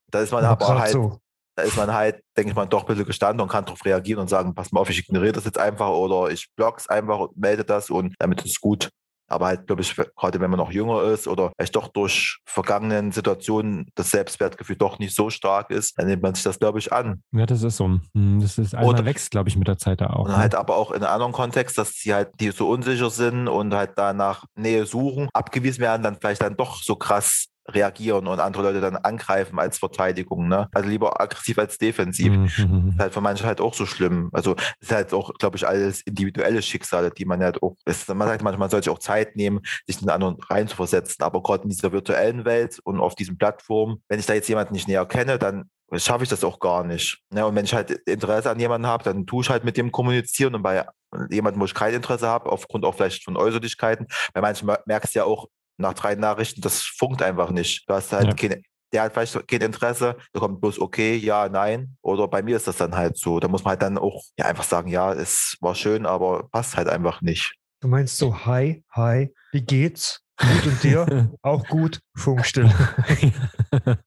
*laughs* da ist man aber halt, so. Da ist man halt, denke ich mal, doch ein bisschen gestanden und kann darauf reagieren und sagen, pass mal auf, ich ignoriere das jetzt einfach oder ich block's einfach und melde das und damit ist es gut. Aber halt, glaube ich, gerade wenn man noch jünger ist oder vielleicht doch durch vergangenen Situationen das Selbstwertgefühl doch nicht so stark ist, dann nimmt man sich das, glaube ich, an. ja, das ist so. Hm, Das ist einmal Oder- wächst, glaube ich, mit der Zeit da auch. Und ne? halt aber auch in einem anderen Kontext, dass sie halt, die so unsicher sind und halt danach Nähe suchen, abgewiesen werden, dann vielleicht dann doch so krass reagieren und andere Leute dann angreifen als Verteidigung. Ne? Also lieber aggressiv als defensiv. Hm, hm, hm. ist halt für manche halt auch so schlimm. Also es ist halt auch, glaube ich, alles individuelle Schicksale, die man halt auch, es, man sagt manchmal, man soll sich auch Zeit nehmen, sich in den anderen reinzuversetzen. Aber gerade in dieser virtuellen Welt und auf diesen Plattformen, wenn ich da jetzt jemanden nicht näher kenne, dann schaffe ich das auch gar nicht. Ne? Und wenn ich halt Interesse an jemanden habe, dann tue ich halt mit dem kommunizieren und bei jemandem, wo ich kein Interesse habe, aufgrund auch vielleicht von Äußerlichkeiten, bei manchen mer- merkst du ja auch nach drei Nachrichten, das funkt einfach nicht. Du hast halt Ja. keine, der hat vielleicht kein Interesse, da kommt bloß okay, ja, nein. Oder bei mir ist das dann halt so. Da muss man halt dann auch ja, einfach sagen, ja, es war schön, aber passt halt einfach nicht. Du meinst so, hi, hi, wie geht's? Gut und dir? *laughs* Auch gut, Funkstille. *laughs* aber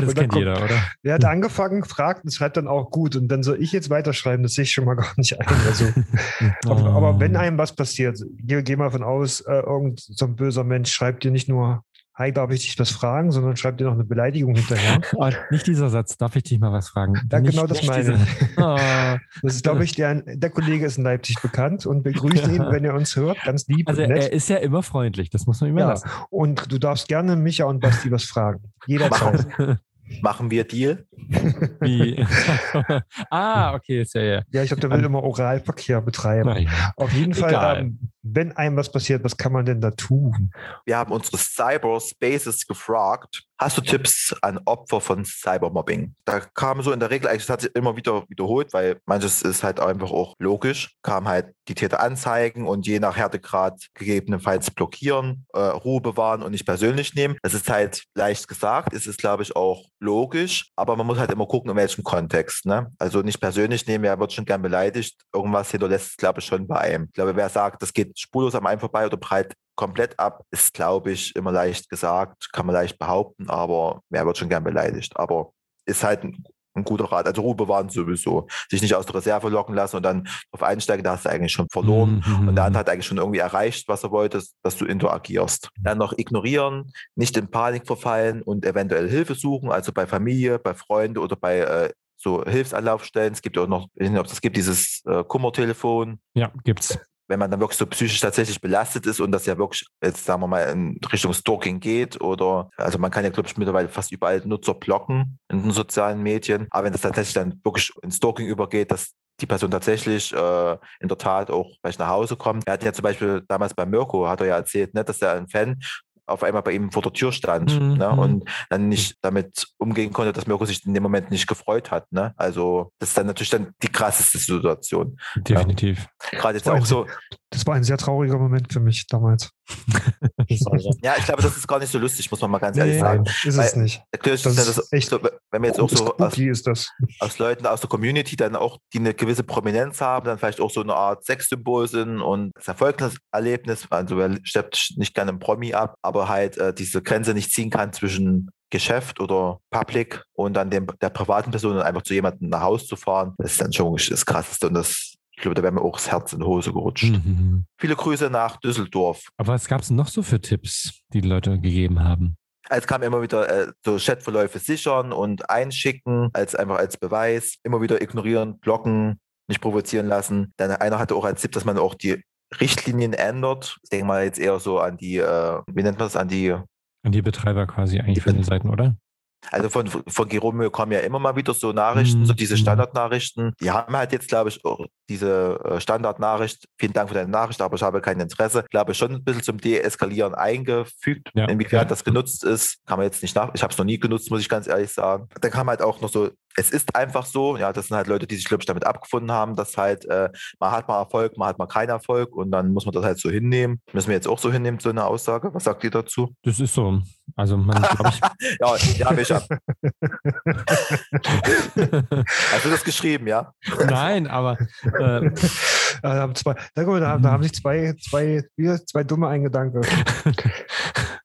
das kennt kommt- jeder, oder? Wer hat angefangen, fragt und schreibt dann auch gut. Und dann soll ich jetzt weiterschreiben, das sehe ich schon mal *laughs* gar nicht ein. Also, aber, aber wenn einem was passiert, geh, geh mal von aus, äh, irgend so ein böser Mensch schreibt dir nicht nur, hi, darf ich dich was fragen, sondern schreibt dir noch eine Beleidigung hinterher. *laughs* Oh, nicht dieser Satz, darf ich dich mal was fragen? Ja, Nicht- genau das meine diese- *laughs* Oh. Das ist, glaube ich, der, der Kollege ist in Leipzig bekannt und grüßen ihn, *laughs* wenn er uns hört. Ganz lieb Also und er ist ja immer freundlich, das muss man ihm Ja, lassen. und du darfst gerne Micha und Basti was fragen. Jederzeit. Machen wir Deal? Wie? ah, okay, ist ja ja. Ja, ich glaube, der will immer Oralverkehr betreiben. Naja. Auf jeden Fall ähm, wenn einem was passiert, was kann man denn da tun? Wir haben unsere Cyberspaces gefragt. Hast du Tipps an Opfer von Cybermobbing? Da kam so in der Regel, eigentlich das hat sich immer wieder wiederholt, weil manches ist halt einfach auch logisch, kam halt die Täter anzeigen und je nach Härtegrad gegebenenfalls blockieren, äh, Ruhe bewahren und nicht persönlich nehmen. Das ist halt leicht gesagt, ist es glaube ich auch logisch, aber man muss halt immer gucken, in welchem Kontext. Ne? Also nicht persönlich nehmen, wer wird schon gern beleidigt, irgendwas hinterlässt es glaube ich schon bei einem. Ich glaube, wer sagt, das geht spurlos am einen vorbei oder breit komplett ab, ist, glaube ich, immer leicht gesagt, kann man leicht behaupten, aber wer wird schon gern beleidigt. Aber ist halt ein, ein guter Rat. Also Ruhe bewahren sowieso. Sich nicht aus der Reserve locken lassen und dann auf einsteigen, da hast du eigentlich schon verloren. Mhm. Und der andere hat eigentlich schon irgendwie erreicht, was er wollte, dass du interagierst. Dann noch ignorieren, nicht in Panik verfallen und eventuell Hilfe suchen, also bei Familie, bei Freunden oder bei äh, so Hilfsanlaufstellen. Es gibt auch noch, ich weiß nicht, ob es gibt, dieses äh, Kummertelefon Ja, gibt's. Wenn man dann wirklich so psychisch tatsächlich belastet ist und das ja wirklich jetzt sagen wir mal in Richtung Stalking geht oder also man kann ja glaube ich mittlerweile fast überall Nutzer blocken in den sozialen Medien, aber wenn das tatsächlich dann wirklich in Stalking übergeht, dass die Person tatsächlich äh, in der Tat auch vielleicht nach Hause kommt. Er hat ja zum Beispiel damals bei Mirko, hat er ja erzählt, ne, dass er ein Fan auf einmal bei ihm vor der Tür stand Mhm, ne, mhm. und dann nicht damit umgehen konnte, dass Mirko sich in dem Moment nicht gefreut hat. Ne? Also das ist dann natürlich dann die krasseste Situation. Definitiv. Gerade jetzt auch so, Das war ein sehr trauriger Moment für mich damals. Ja, ich glaube, das ist gar nicht so lustig, muss man mal ganz ehrlich Nee, sagen. ist es Weil- nicht. Natürlich Das ist echt so, wenn wir jetzt auch so aus, aus Leuten aus der Community dann auch, die eine gewisse Prominenz haben, dann vielleicht auch so eine Art Sexsymbol sind und das Erfolgserlebnis, also wer steppt nicht gerne einen Promi ab, aber halt äh, diese Grenze nicht ziehen kann zwischen Geschäft oder Public und dann dem, der privaten Person und einfach zu jemandem nach Hause zu fahren, das ist dann schon das Krasseste und das, ich glaube, da wäre mir auch das Herz in die Hose gerutscht. Mhm. *laughs* Viele Grüße nach Düsseldorf. Aber was gab es noch so für Tipps, die die Leute gegeben haben? Es kam immer wieder äh, so Chatverläufe sichern und einschicken, als einfach als Beweis. Immer wieder ignorieren, blocken, nicht provozieren lassen. Dann einer hatte auch als Tipp, dass man auch die Richtlinien ändert. Ich denke mal jetzt eher so an die, äh, wie nennt man das, an die, An die Betreiber quasi eigentlich von den Seiten, oder? Also von, von Geromeo kommen ja immer mal wieder so Nachrichten, Mhm. so diese Standardnachrichten. Die haben halt jetzt, glaube ich, auch diese äh, Standardnachricht, vielen Dank für deine Nachricht, aber ich habe kein Interesse, glaube ich, schon ein bisschen zum Deeskalieren eingefügt. Ja, Inwiefern ja. das genutzt ist, kann man jetzt nicht nach. Ich habe es noch nie genutzt, muss ich ganz ehrlich sagen. Dann kam halt auch noch so, es ist einfach so, ja, das sind halt Leute, die sich, glaube ich, damit abgefunden haben, dass halt, äh, man hat mal Erfolg, man hat mal keinen Erfolg und dann muss man das halt so hinnehmen. Müssen wir jetzt auch so hinnehmen, so eine Aussage? Was sagt ihr dazu? Das ist so. Also man, glaube ich, *laughs* Ja, ja, Micha. *laughs* Hast du das geschrieben, ja? nein, aber äh, *laughs* Da haben, zwei, da, da, da haben sich zwei, zwei, wir, zwei dumme ein Gedanke.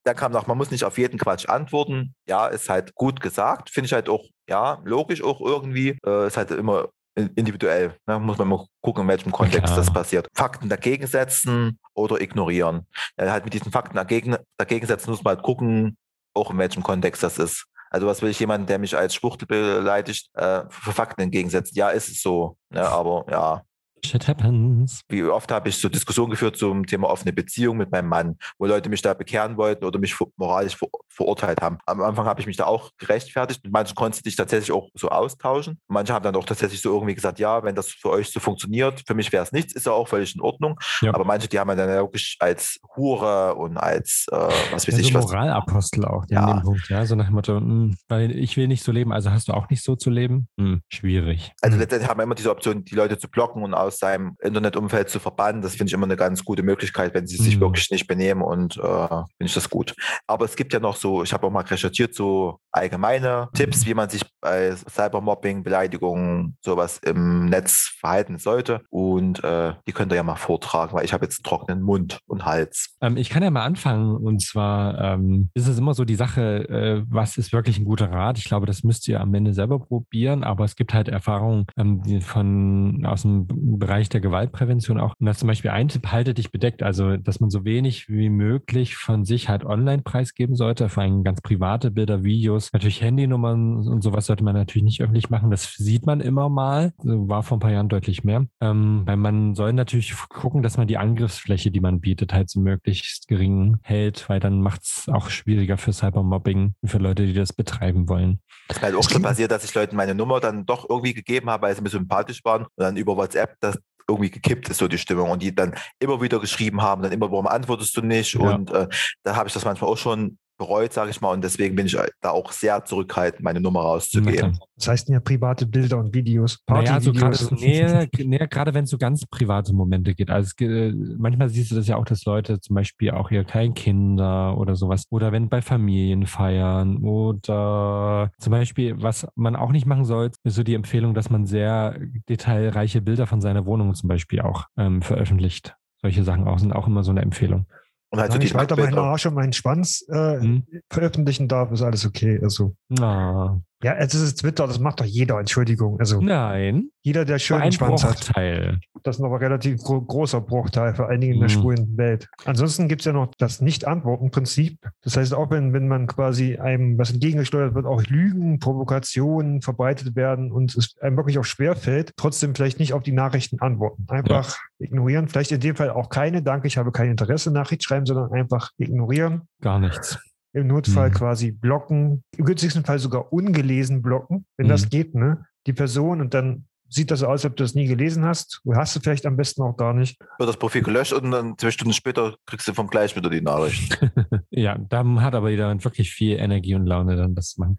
Dann kam noch, man muss nicht auf jeden Quatsch antworten. Ja, ist halt gut gesagt. Finde ich halt auch, ja, logisch auch irgendwie. Äh, ist halt immer in- individuell. Ne? Muss man mal gucken, in welchem Kontext Klar. das passiert. Fakten dagegen setzen oder ignorieren. Ja, halt mit diesen Fakten dagegen, dagegen setzen muss man halt gucken, auch in welchem Kontext das ist. Also was will ich jemanden, der mich als Schwuchtel beleidigt, äh, für Fakten entgegensetzen? Ja, ist es so. Ne? Aber ja, shit happens. wie oft habe ich so Diskussionen geführt zum Thema offene Beziehung mit meinem Mann, wo Leute mich da bekehren wollten oder mich moralisch ver verurteilt haben. Am Anfang habe ich mich da auch gerechtfertigt. Mit manchen konnte ich tatsächlich auch so austauschen. Manche haben dann auch tatsächlich so irgendwie gesagt, ja, wenn das für euch so funktioniert, für mich wäre es nichts, ist ja auch völlig in Ordnung. Ja. Aber manche, die haben dann wirklich als Hure und als, äh, was weiß Ja, ich so was. Moralapostel auch, die Ja. an dem Punkt, ja. So nach dem Motto, hm, weil ich will nicht so leben, also hast du auch nicht so zu leben? Hm, schwierig. Also Hm. letztendlich haben wir immer diese Option, die Leute zu blocken und aus seinem Internetumfeld zu verbannen. Das finde ich immer eine ganz gute Möglichkeit, wenn sie sich Mhm. wirklich nicht benehmen und äh, finde ich das gut. Aber es gibt ja noch so, ich habe auch mal recherchiert, so allgemeine Tipps, wie man sich bei Cybermobbing, Beleidigungen, sowas im Netz verhalten sollte. Und äh, die könnt ihr ja mal vortragen, weil ich habe jetzt einen trockenen Mund und Hals. Ähm, ich kann ja mal anfangen und zwar ähm, ist es immer so die Sache, äh, was ist wirklich ein guter Rat? Ich glaube, das müsst ihr am Ende selber probieren, aber es gibt halt Erfahrungen ähm, von aus dem Bereich der Gewaltprävention auch. Und das zum Beispiel ein Tipp, halte dich bedeckt, also dass man so wenig wie möglich von sich halt online preisgeben sollte, vor allem ganz private Bilder, Videos, natürlich Handynummern und sowas sollte man natürlich nicht öffentlich machen. Das sieht man immer mal, So war vor ein paar Jahren deutlich mehr. Ähm, weil man soll natürlich gucken, dass man die Angriffsfläche, die man bietet, halt so möglichst gering hält, weil dann macht es auch schwieriger für Cybermobbing und für Leute, die das betreiben wollen. Es ist halt auch schon passiert, dass ich Leuten meine Nummer dann doch irgendwie gegeben habe, weil sie mir sympathisch waren und dann über WhatsApp irgendwie gekippt ist, so die Stimmung. Und die dann immer wieder geschrieben haben, dann immer, warum antwortest du nicht? Ja. Und äh, da habe ich das manchmal auch schon bereut, sage ich mal. Und deswegen bin ich da auch sehr zurückhaltend, meine Nummer rauszugeben. Das heißt ja private Bilder und Videos. Naja, also gerade Partyvideos. nee, nee, gerade wenn es so ganz private Momente geht. Also es, manchmal siehst du das ja auch, dass Leute zum Beispiel auch ihre kleinen Kinder oder sowas oder wenn bei Familien feiern oder zum Beispiel, was man auch nicht machen soll, ist so die Empfehlung, dass man sehr detailreiche Bilder von seiner Wohnung zum Beispiel auch ähm, veröffentlicht. Solche Sachen auch sind auch immer so eine Empfehlung. Und halt so Solange die ich weiter meinen. Arsch und meinen Schwanz äh, Hm? veröffentlichen darf, ist alles okay. Also, Ah, ja, es ist Twitter, das macht doch jeder, Entschuldigung. Also nein, jeder, der nur schön ein einen Schwanz hat. Bruchteil. Das ist noch ein relativ gro großer Bruchteil, vor allen Dingen in der Mhm. schwulen Welt. Ansonsten gibt es ja noch das Nicht-Antworten-Prinzip. Das heißt, auch wenn, wenn man quasi einem was entgegengesteuert wird, auch Lügen, Provokationen verbreitet werden und es einem wirklich auch schwerfällt, trotzdem vielleicht nicht auf die Nachrichten antworten. Einfach ignorieren. Vielleicht in dem Fall auch keine, danke, ich habe kein Interesse, Nachricht schreiben, sondern einfach ignorieren. Gar nichts. Im Notfall Mhm. quasi blocken, im günstigsten Fall sogar ungelesen blocken, wenn Mhm. das geht, ne? Die Person und dann sieht das so aus, als ob du das nie gelesen hast. Du hast du vielleicht am besten auch gar nicht. wird das Profil gelöscht und dann zwei Stunden später kriegst du vom gleich wieder die Nachricht. *laughs* ja, da hat aber jeder wirklich viel Energie und Laune, dann das zu machen.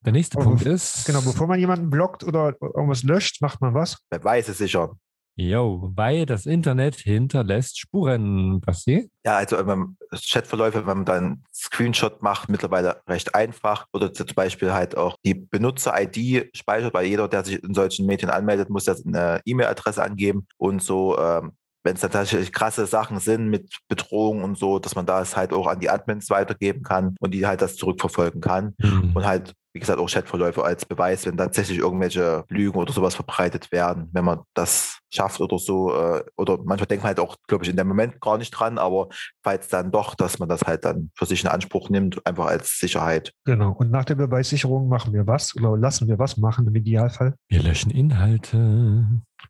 Der nächste Aber Punkt ist. Genau, bevor man jemanden blockt oder irgendwas löscht, macht man was? Beweise sicher. Jo, weil das Internet hinterlässt Spuren, Basti. Ja, also ähm, Chatverläufe, wenn man dann einen Screenshot macht, mittlerweile recht einfach. Oder zum Beispiel halt auch die Benutzer-ID speichert, weil jeder, der sich in solchen Medien anmeldet, muss ja eine E-Mail-Adresse angeben und so. Ähm, wenn es dann tatsächlich krasse Sachen sind mit Bedrohung und so, dass man das halt auch an die Admins weitergeben kann und die halt das zurückverfolgen kann. Und halt, wie gesagt, auch Chatverläufe als Beweis, wenn tatsächlich irgendwelche Lügen oder sowas verbreitet werden, wenn man das schafft oder so. Äh, oder manchmal denkt man halt auch, glaube ich, in dem Moment gar nicht dran, aber falls dann doch, dass man das halt dann für sich in Anspruch nimmt, einfach als Sicherheit. Genau. Und nach der Beweissicherung machen wir was oder lassen wir was machen im Idealfall. Wir löschen Inhalte.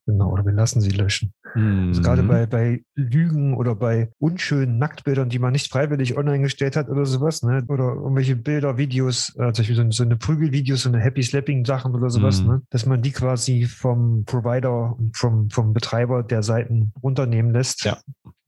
Genau, oder wir lassen sie löschen. Also gerade Mhm. bei, bei Lügen oder bei unschönen Nacktbildern, die man nicht freiwillig online gestellt hat oder sowas, ne? oder irgendwelche Bilder, Videos, äh, zum Beispiel so, so eine Prügelvideos, so eine Happy Slapping Sachen oder sowas, Mhm. ne? dass man die quasi vom Provider und vom, vom Betreiber der Seiten runternehmen lässt. Ja.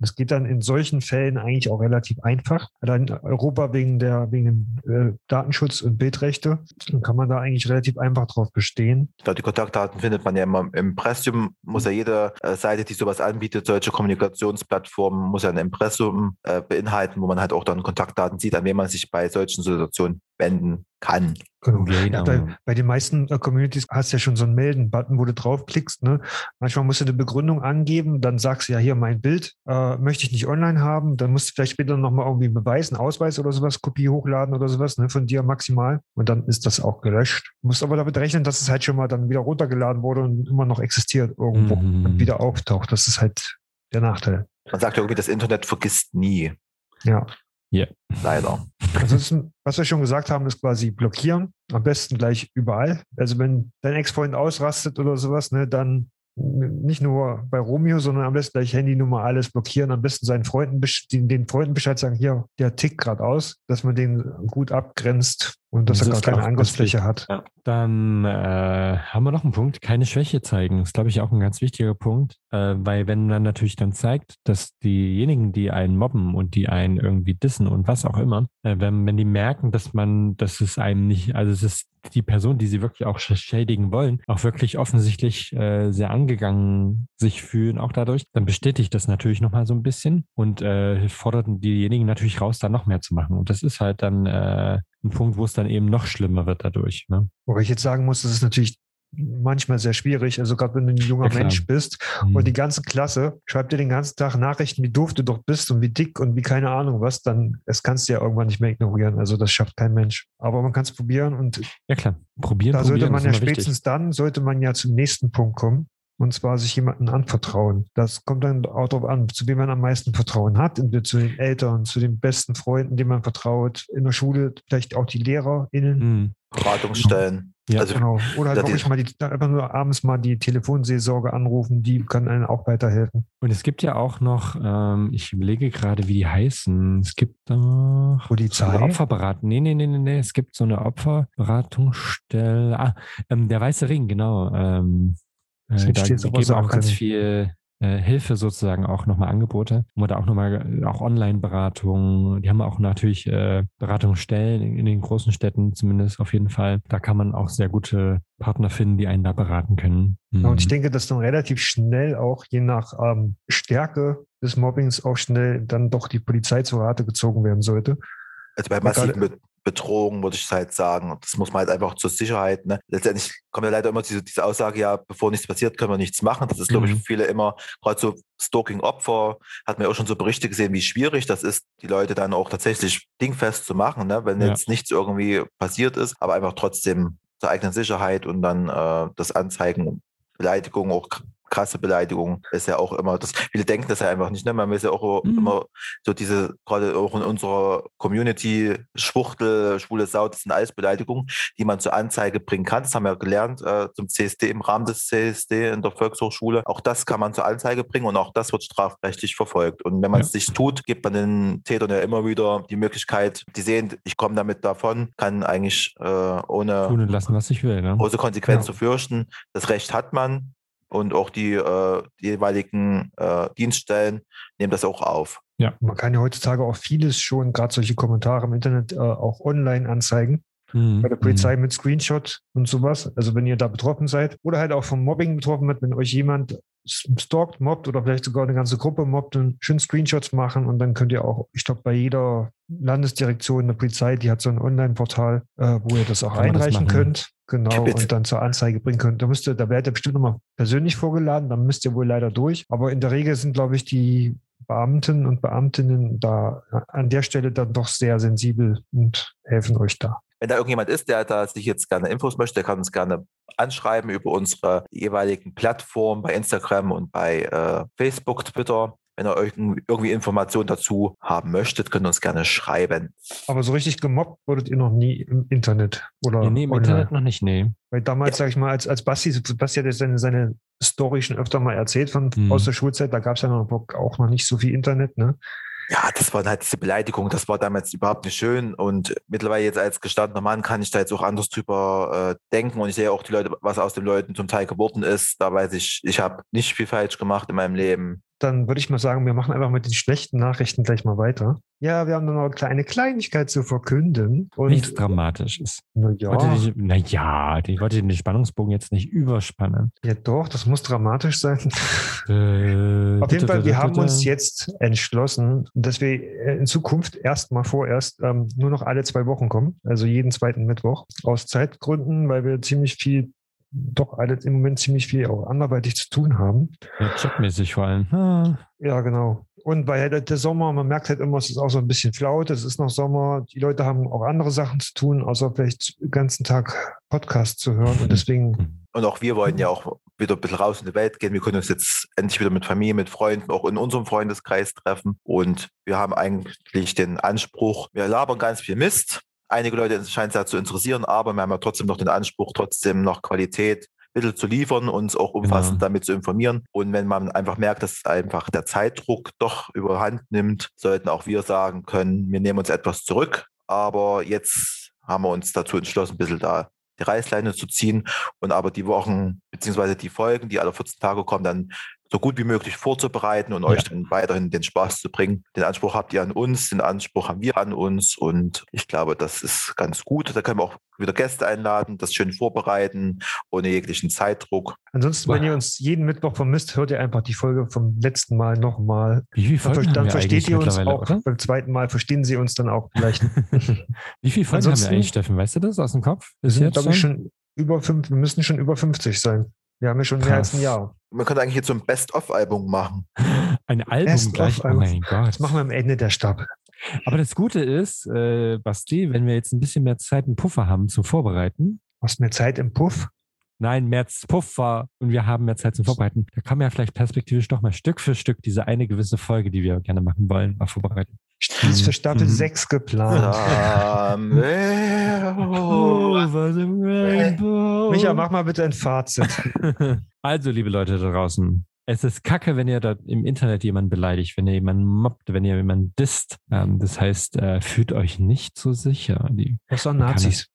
Das geht dann in solchen Fällen eigentlich auch relativ einfach. Allein Europa wegen der wegen dem äh, Datenschutz und Bildrechte dann kann man da eigentlich relativ einfach drauf bestehen. Ich glaube, die Kontaktdaten findet man ja immer im Impressum. Muss ja jede äh, Seite, die sowas anbietet, solche Kommunikationsplattformen, muss ja ein Impressum äh, beinhalten, wo man halt auch dann Kontaktdaten sieht, an wen man sich bei solchen Situationen wenden kann. Genau. Genau. Bei, bei den meisten äh, Communities hast du ja schon so einen Melden-Button, wo du draufklickst. Ne? Manchmal musst du eine Begründung angeben, dann sagst du ja hier mein Bild äh, möchte ich nicht online haben. Dann musst du vielleicht später nochmal irgendwie beweisen, Ausweis oder sowas, Kopie hochladen oder sowas, ne, von dir maximal. Und dann ist das auch gelöscht. Du musst aber damit rechnen, dass es halt schon mal dann wieder runtergeladen wurde und immer noch existiert irgendwo Mhm. und wieder auftaucht. Das ist halt der Nachteil. Man sagt ja irgendwie, das Internet vergisst nie. Ja. Leider. Ansonsten, was wir schon gesagt haben, ist quasi blockieren. Am besten gleich überall. Also wenn dein Ex-Freund ausrastet oder sowas, ne, dann nicht nur bei Romeo, sondern am besten gleich Handynummer alles blockieren. Am besten seinen Freunden, den, den Freunden Bescheid sagen, hier, der tickt gerade aus, dass man den gut abgrenzt und dass Das er gar keine Angriffsfläche hat. Dann äh, haben wir noch einen Punkt, keine Schwäche zeigen. Das ist, glaube ich, auch ein ganz wichtiger Punkt, äh, weil wenn man natürlich dann zeigt, dass diejenigen, die einen mobben und die einen irgendwie dissen und was auch immer, äh, wenn, wenn die merken, dass man, dass es einem nicht, also es ist die Person, die sie wirklich auch sch- schädigen wollen, auch wirklich offensichtlich äh, sehr angegangen sich fühlen, auch dadurch, dann bestätigt das natürlich nochmal so ein bisschen und äh, fordert diejenigen natürlich raus, da noch mehr zu machen. Und das ist halt dann äh, ein Punkt, wo es dann eben noch schlimmer wird dadurch. Ne? Wobei ich jetzt sagen muss, das ist natürlich manchmal sehr schwierig. Also gerade wenn du ein junger Ja. Mensch bist Mhm. und die ganze Klasse schreibt dir den ganzen Tag Nachrichten, wie doof du doch bist und wie dick und wie keine Ahnung was, dann das kannst du ja irgendwann nicht mehr ignorieren. Also das schafft kein Mensch. Aber man kann es probieren und Ja klar, probieren, da probieren sollte man ja immer wichtig. spätestens dann, sollte man ja zum nächsten Punkt kommen. Und zwar sich jemandem anvertrauen. Das kommt dann auch darauf an, zu wem man am meisten Vertrauen hat. Entweder zu den Eltern, zu den besten Freunden, denen man vertraut, in der Schule, vielleicht auch die LehrerInnen. Mhm. Beratungsstellen. Ja. Also Genau. Oder halt wirklich mal die, einfach nur abends mal die Telefonseelsorge anrufen, die kann einem auch weiterhelfen. Und es gibt ja auch noch, ähm, ich überlege gerade, wie die heißen. Es gibt noch Polizei? so eine Opferberatung. Nee, nee, nee, nee, nee. Es gibt so eine Opferberatungsstelle. Ah, ähm, der Weiße Ring, genau. Ähm, äh, da aber geben auch sagen ganz viel äh, Hilfe sozusagen auch nochmal Angebote oder auch nochmal auch Online-Beratung. Die haben auch natürlich äh, Beratungsstellen in, in, den großen Städten zumindest auf jeden Fall. Da kann man auch sehr gute Partner finden, die einen da beraten können. Mhm. Ja, und ich mhm. denke, dass dann relativ schnell auch je nach ähm, Stärke des Mobbings auch schnell dann doch die Polizei zur Rate gezogen werden sollte. Also bei massiven Bedrohung, würde ich halt sagen. Das muss man halt einfach zur Sicherheit. Ne? Letztendlich kommt ja leider immer diese, diese Aussage, ja, bevor nichts passiert, können wir nichts machen. Das ist, glaube mhm. ich, viele immer, gerade so Stalking-Opfer, hat man ja auch schon so Berichte gesehen, wie schwierig das ist, die Leute dann auch tatsächlich dingfest zu machen, ne? wenn ja. jetzt nichts irgendwie passiert ist, aber einfach trotzdem zur eigenen Sicherheit und dann äh, das Anzeigen, Beleidigung auch krasse Beleidigung ist ja auch immer, das, viele denken das ja einfach nicht, ne? Man ist ja auch mhm. immer so diese, gerade auch in unserer Community, Schwuchtel, schwule Sau, das sind alles Beleidigungen, die man zur Anzeige bringen kann. Das haben wir gelernt äh, zum CSD, im Rahmen des CSD in der Volkshochschule. Auch das kann man zur Anzeige bringen und auch das wird strafrechtlich verfolgt. Und wenn man es ja. nicht tut, gibt man den Tätern ja immer wieder die Möglichkeit, die sehen, ich komme damit davon, kann eigentlich äh, ohne lassen, was ich will. Ne? Große Konsequenzen ja. fürchten. Das Recht hat man und auch die, äh, die jeweiligen äh, Dienststellen nehmen das auch auf. Ja, man kann ja heutzutage auch vieles schon, gerade solche Kommentare im Internet, äh, auch online anzeigen. Mhm. Bei der Polizei mhm. mit Screenshot und sowas. Also wenn ihr da betroffen seid oder halt auch vom Mobbing betroffen wird, wenn euch jemand stalkt, mobbt oder vielleicht sogar eine ganze Gruppe mobbt, dann schön Screenshots machen und dann könnt ihr auch, ich glaube, bei jeder Landesdirektion der Polizei, die hat so ein Online-Portal, äh, wo ihr das auch Kann einreichen das könnt. Genau, und dann zur Anzeige bringen könnt. Da müsst ihr, da werdet ihr bestimmt nochmal persönlich vorgeladen, dann müsst ihr wohl leider durch. Aber in der Regel sind, glaube ich, die Beamten und Beamtinnen da an der Stelle dann doch sehr sensibel und helfen euch da. Wenn da irgendjemand ist, der da sich jetzt gerne Infos möchte, der kann uns gerne anschreiben über unsere jeweiligen Plattformen bei Instagram und bei äh, Facebook, Twitter. Wenn ihr irgendwie Informationen dazu haben möchtet, könnt ihr uns gerne schreiben. Aber so richtig gemobbt wurdet ihr noch nie im Internet? Oder nee, nee im online? Internet noch nicht, nee. Weil damals, ja. sag ich mal, als, als Basti, Basti hat ja seine, seine Story schon öfter mal erzählt von, hm. aus der Schulzeit, da gab es ja noch, auch noch nicht so viel Internet, ne? Ja, das war halt diese Beleidigung, das war damals überhaupt nicht schön. Und mittlerweile jetzt als gestandener Mann kann ich da jetzt auch anders drüber äh, denken. Und ich sehe auch die Leute, was aus den Leuten zum Teil geworden ist. Da weiß ich, ich habe nicht viel falsch gemacht in meinem Leben dann würde ich mal sagen, wir machen einfach mit den schlechten Nachrichten gleich mal weiter. Ja, wir haben noch eine Kleinigkeit zu verkünden. Und Nichts Dramatisches. Naja. Naja, ich wollte den Spannungsbogen jetzt nicht überspannen. Ja, doch, das muss dramatisch sein. *laughs* Äh, Auf jeden Fall, wir haben uns jetzt entschlossen, dass wir in Zukunft erstmal vorerst ähm, nur noch alle zwei Wochen kommen, also jeden zweiten Mittwoch. Aus Zeitgründen, weil wir ziemlich viel doch alles im Moment ziemlich viel auch anderweitig zu tun haben. Ja, jobmäßig vor allem. Ah. Ja, genau. Und bei halt der Sommer, man merkt halt immer, es ist auch so ein bisschen flaut, es ist noch Sommer, die Leute haben auch andere Sachen zu tun, außer vielleicht den ganzen Tag Podcast zu hören und deswegen. Und auch wir wollen ja auch wieder ein bisschen raus in die Welt gehen. Wir können uns jetzt endlich wieder mit Familie, mit Freunden, auch in unserem Freundeskreis treffen. Und wir haben eigentlich den Anspruch, wir labern ganz viel Mist, Einige Leute scheint es ja zu interessieren, aber wir haben ja trotzdem noch den Anspruch, trotzdem noch Qualität Mittel zu liefern, uns auch umfassend genau. damit zu informieren. Und wenn man einfach merkt, dass einfach der Zeitdruck doch überhand nimmt, sollten auch wir sagen können, wir nehmen uns etwas zurück. Aber jetzt haben wir uns dazu entschlossen, ein bisschen da die Reißleine zu ziehen und aber die Wochen beziehungsweise die Folgen, die alle 14 Tage kommen, dann so gut wie möglich vorzubereiten und ja. euch dann weiterhin den Spaß zu bringen. Den Anspruch habt ihr an uns, den Anspruch haben wir an uns und ich glaube, das ist ganz gut. Da können wir auch wieder Gäste einladen, das schön vorbereiten, ohne jeglichen Zeitdruck. Ansonsten, wenn ihr uns jeden Mittwoch vermisst, hört ihr einfach die Folge vom letzten Mal nochmal. Wie viele Folgen dann, dann versteht ihr uns auch. Oder? Beim zweiten Mal verstehen sie uns dann auch vielleicht. *laughs* wie viele Folgen Ansonsten, haben wir eigentlich, Steffen? Weißt du das aus dem Kopf? Wir sind, glaube ich, schon über fünf, wir müssen schon über 50 sein. Wir haben ja schon Krass. mehr als ein Jahr. Man könnte eigentlich jetzt so ein Best-of-Album machen. *laughs* Ein Album Best gleich? Oh mein Gott. Das machen wir am Ende der Staffel. Aber das Gute ist, äh, Basti, wenn wir jetzt ein bisschen mehr Zeit und Puffer haben zum Vorbereiten. Hast du mehr Zeit im Puff? Nein, mehr Puffer und wir haben mehr Zeit zum Vorbereiten. Da kann man ja vielleicht perspektivisch doch mal Stück für Stück diese eine gewisse Folge, die wir gerne machen wollen, mal vorbereiten. Die ist für Staffel mhm. 6 geplant. Micha, mach mal bitte ein Fazit. *laughs* Also, liebe Leute da draußen, es ist kacke, wenn ihr da im Internet jemanden beleidigt, wenn ihr jemanden mobbt, wenn ihr jemanden disst. Ähm, das heißt, äh, fühlt euch nicht so sicher. Die, das waren Nazis.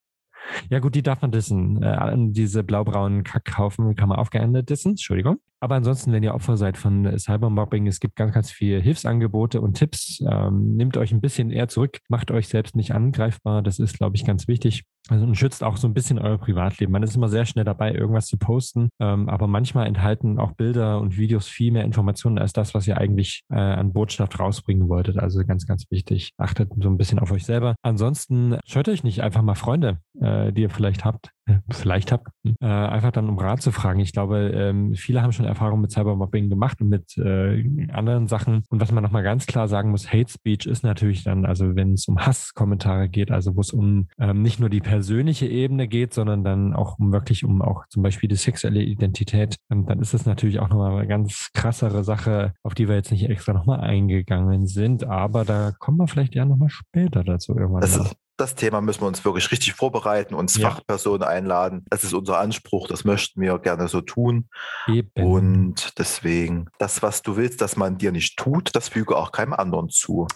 Ja, gut, die darf man dissen. Äh, diese blaubraunen Kackhaufen kann man aufgeendet dissen, Entschuldigung. Aber ansonsten, wenn ihr Opfer seid von äh, Cybermobbing, es gibt ganz, ganz viele Hilfsangebote und Tipps. Ähm, nehmt euch ein bisschen eher zurück, macht euch selbst nicht angreifbar. Das ist, glaube ich, ganz wichtig. Also und schützt auch so ein bisschen euer Privatleben. Man ist immer sehr schnell dabei, irgendwas zu posten, ähm, aber manchmal enthalten auch Bilder und Videos viel mehr Informationen als das, was ihr eigentlich äh, an Botschaft rausbringen wolltet. Also ganz, ganz wichtig. Achtet so ein bisschen auf euch selber. Ansonsten scheut euch nicht einfach mal Freunde, äh, die ihr vielleicht habt, vielleicht habt, äh, einfach dann um Rat zu fragen. Ich glaube, ähm, viele haben schon Erfahrungen mit Cybermobbing gemacht und mit äh, anderen Sachen. Und was man nochmal ganz klar sagen muss, Hate Speech ist natürlich dann, also wenn es um Hasskommentare geht, also wo es um ähm, nicht nur die persönliche Ebene geht, sondern dann auch um wirklich um auch zum Beispiel die sexuelle Identität, ähm, dann ist das natürlich auch nochmal eine ganz krassere Sache, auf die wir jetzt nicht extra nochmal eingegangen sind. Aber da kommen wir vielleicht ja nochmal später dazu irgendwann. Das ist, das Thema müssen wir uns wirklich richtig vorbereiten, uns Ja. Fachpersonen einladen. Das ist unser Anspruch, das möchten wir gerne so tun. Eben. Und deswegen, das, was du willst, dass man dir nicht tut, das füge auch keinem anderen zu.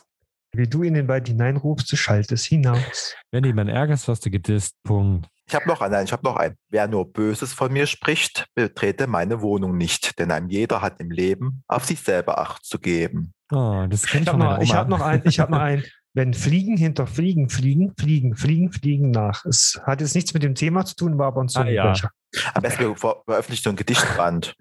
Wie du in den Wald hineinrufst, du schaltest hinaus. Wenn du jemanden ärgerst, wirst du gedisst. Punkt. Ich habe noch einen, nein, ich habe noch einen. Wer nur Böses von mir spricht, betrete meine Wohnung nicht, denn ein jeder hat im Leben auf sich selber Acht zu geben. Oh, das kenne Ich ich habe noch, hab noch einen. Ich habe noch einen. Wenn Fliegen hinter Fliegen fliegen, fliegen, fliegen, fliegen nach. Es hat jetzt nichts mit dem Thema zu tun, war aber uns so Ah, ja. Am besten wir ver- veröffentlichen so ein Gedichtband.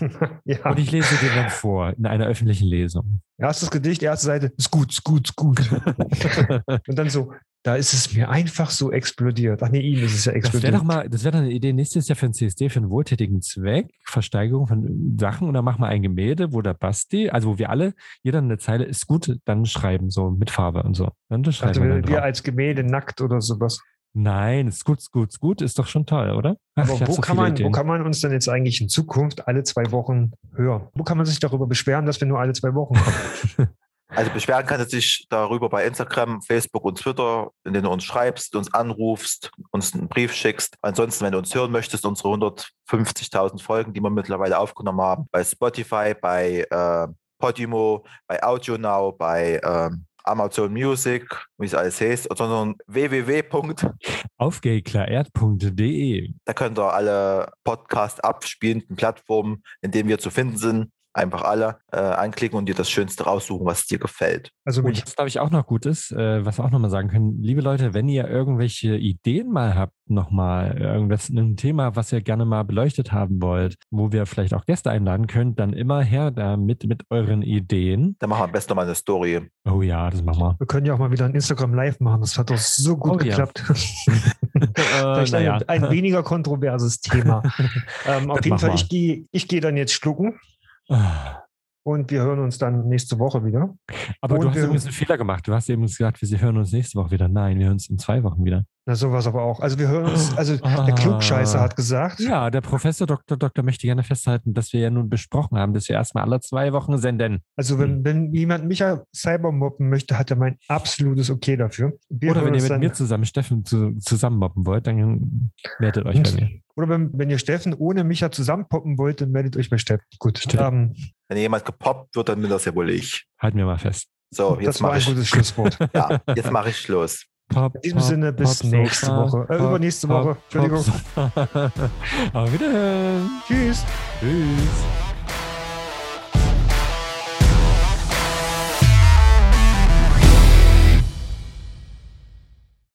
*laughs* ja. Und ich lese dir dann vor in einer öffentlichen Lesung. Erstes Gedicht, erste Seite, ist gut, ist gut, ist gut. *laughs* Und dann so, da ist es mir einfach so explodiert. Ach nee, ihm ist es ja Das wäre explodiert. doch mal, das wäre doch eine Idee nächstes Jahr für ein CSD für einen wohltätigen Zweck, Versteigerung von Sachen und dann machen wir ein Gemälde, wo der Basti, also wo wir alle, jeder eine Zeile ist gut, dann schreiben so mit Farbe und so. Dann schreiben dachte, wir dann wir als Gemälde nackt oder sowas. Nein, ist gut, ist gut, ist gut, ist doch schon toll, oder? Ach, Aber wo, so kann man, wo kann man uns denn jetzt eigentlich in Zukunft alle zwei Wochen hören? Wo kann man sich darüber beschweren, dass wir nur alle zwei Wochen kommen? *laughs* Also beschweren kann er sich darüber bei Instagram, Facebook und Twitter, in denen du uns schreibst, uns anrufst, uns einen Brief schickst. Ansonsten, wenn du uns hören möchtest, unsere 150.000 Folgen, die wir mittlerweile aufgenommen haben, bei Spotify, bei äh, Podimo, bei AudioNow, bei ähm, Amazon Music, wie es alles heißt, sondern www. Da könnt ihr alle Podcast abspielenden Plattformen, in denen wir zu finden sind, einfach alle äh, anklicken und dir das Schönste raussuchen, was dir gefällt. Also Und was, glaube ich, auch noch gut ist, äh, was wir auch nochmal sagen können, liebe Leute, wenn ihr irgendwelche Ideen mal habt, nochmal irgendwas, ein Thema, was ihr gerne mal beleuchtet haben wollt, wo wir vielleicht auch Gäste einladen könnt, dann immer her da mit, euren Ideen. Dann machen wir am besten nochmal eine Story. Oh ja, das machen wir. Wir können ja auch mal wieder ein Instagram Live machen. Das hat doch so gut Oh ja. geklappt. *laughs* *laughs* Äh, Vielleicht naja. ein, ein weniger kontroverses Thema. *laughs* ähm, auf jeden Fall, wir. ich gehe ich geh dann jetzt schlucken. Und wir hören uns dann nächste Woche wieder. Aber Und du hast übrigens einen Fehler gemacht. Du hast eben gesagt, wir hören uns nächste Woche wieder. Nein, wir hören uns in zwei Wochen wieder. Na, sowas aber auch. Also wir hören uns, *laughs* also der Ah. Klugscheißer hat gesagt, Ja, der Professor Dr. Doktor möchte gerne festhalten, dass wir ja nun besprochen haben, dass wir erstmal alle zwei Wochen senden. also Hm. wenn, wenn jemand mich ja cybermobben möchte, hat er mein absolutes Okay dafür. Wir Oder wenn ihr mit mir zusammen Steffen zu, zusammen mobben wollt, dann meldet euch bei mir. Oder wenn, wenn ihr Steffen ohne mich ja zusammenpoppen wollt, dann meldet euch bei Steffen. Gut. Stimmt. Ähm, Wenn jemand gepoppt wird, dann bin das ja wohl ich. Halten wir mal fest. So, das jetzt war mache ein ich, gutes Schlusswort. *laughs* ja, jetzt mache ich Schluss. Pop, In diesem Sinne, bis nächste Woche. Äh, übernächste Woche. Entschuldigung. *laughs* *laughs* Auf Wiederhören. Tschüss. Tschüss.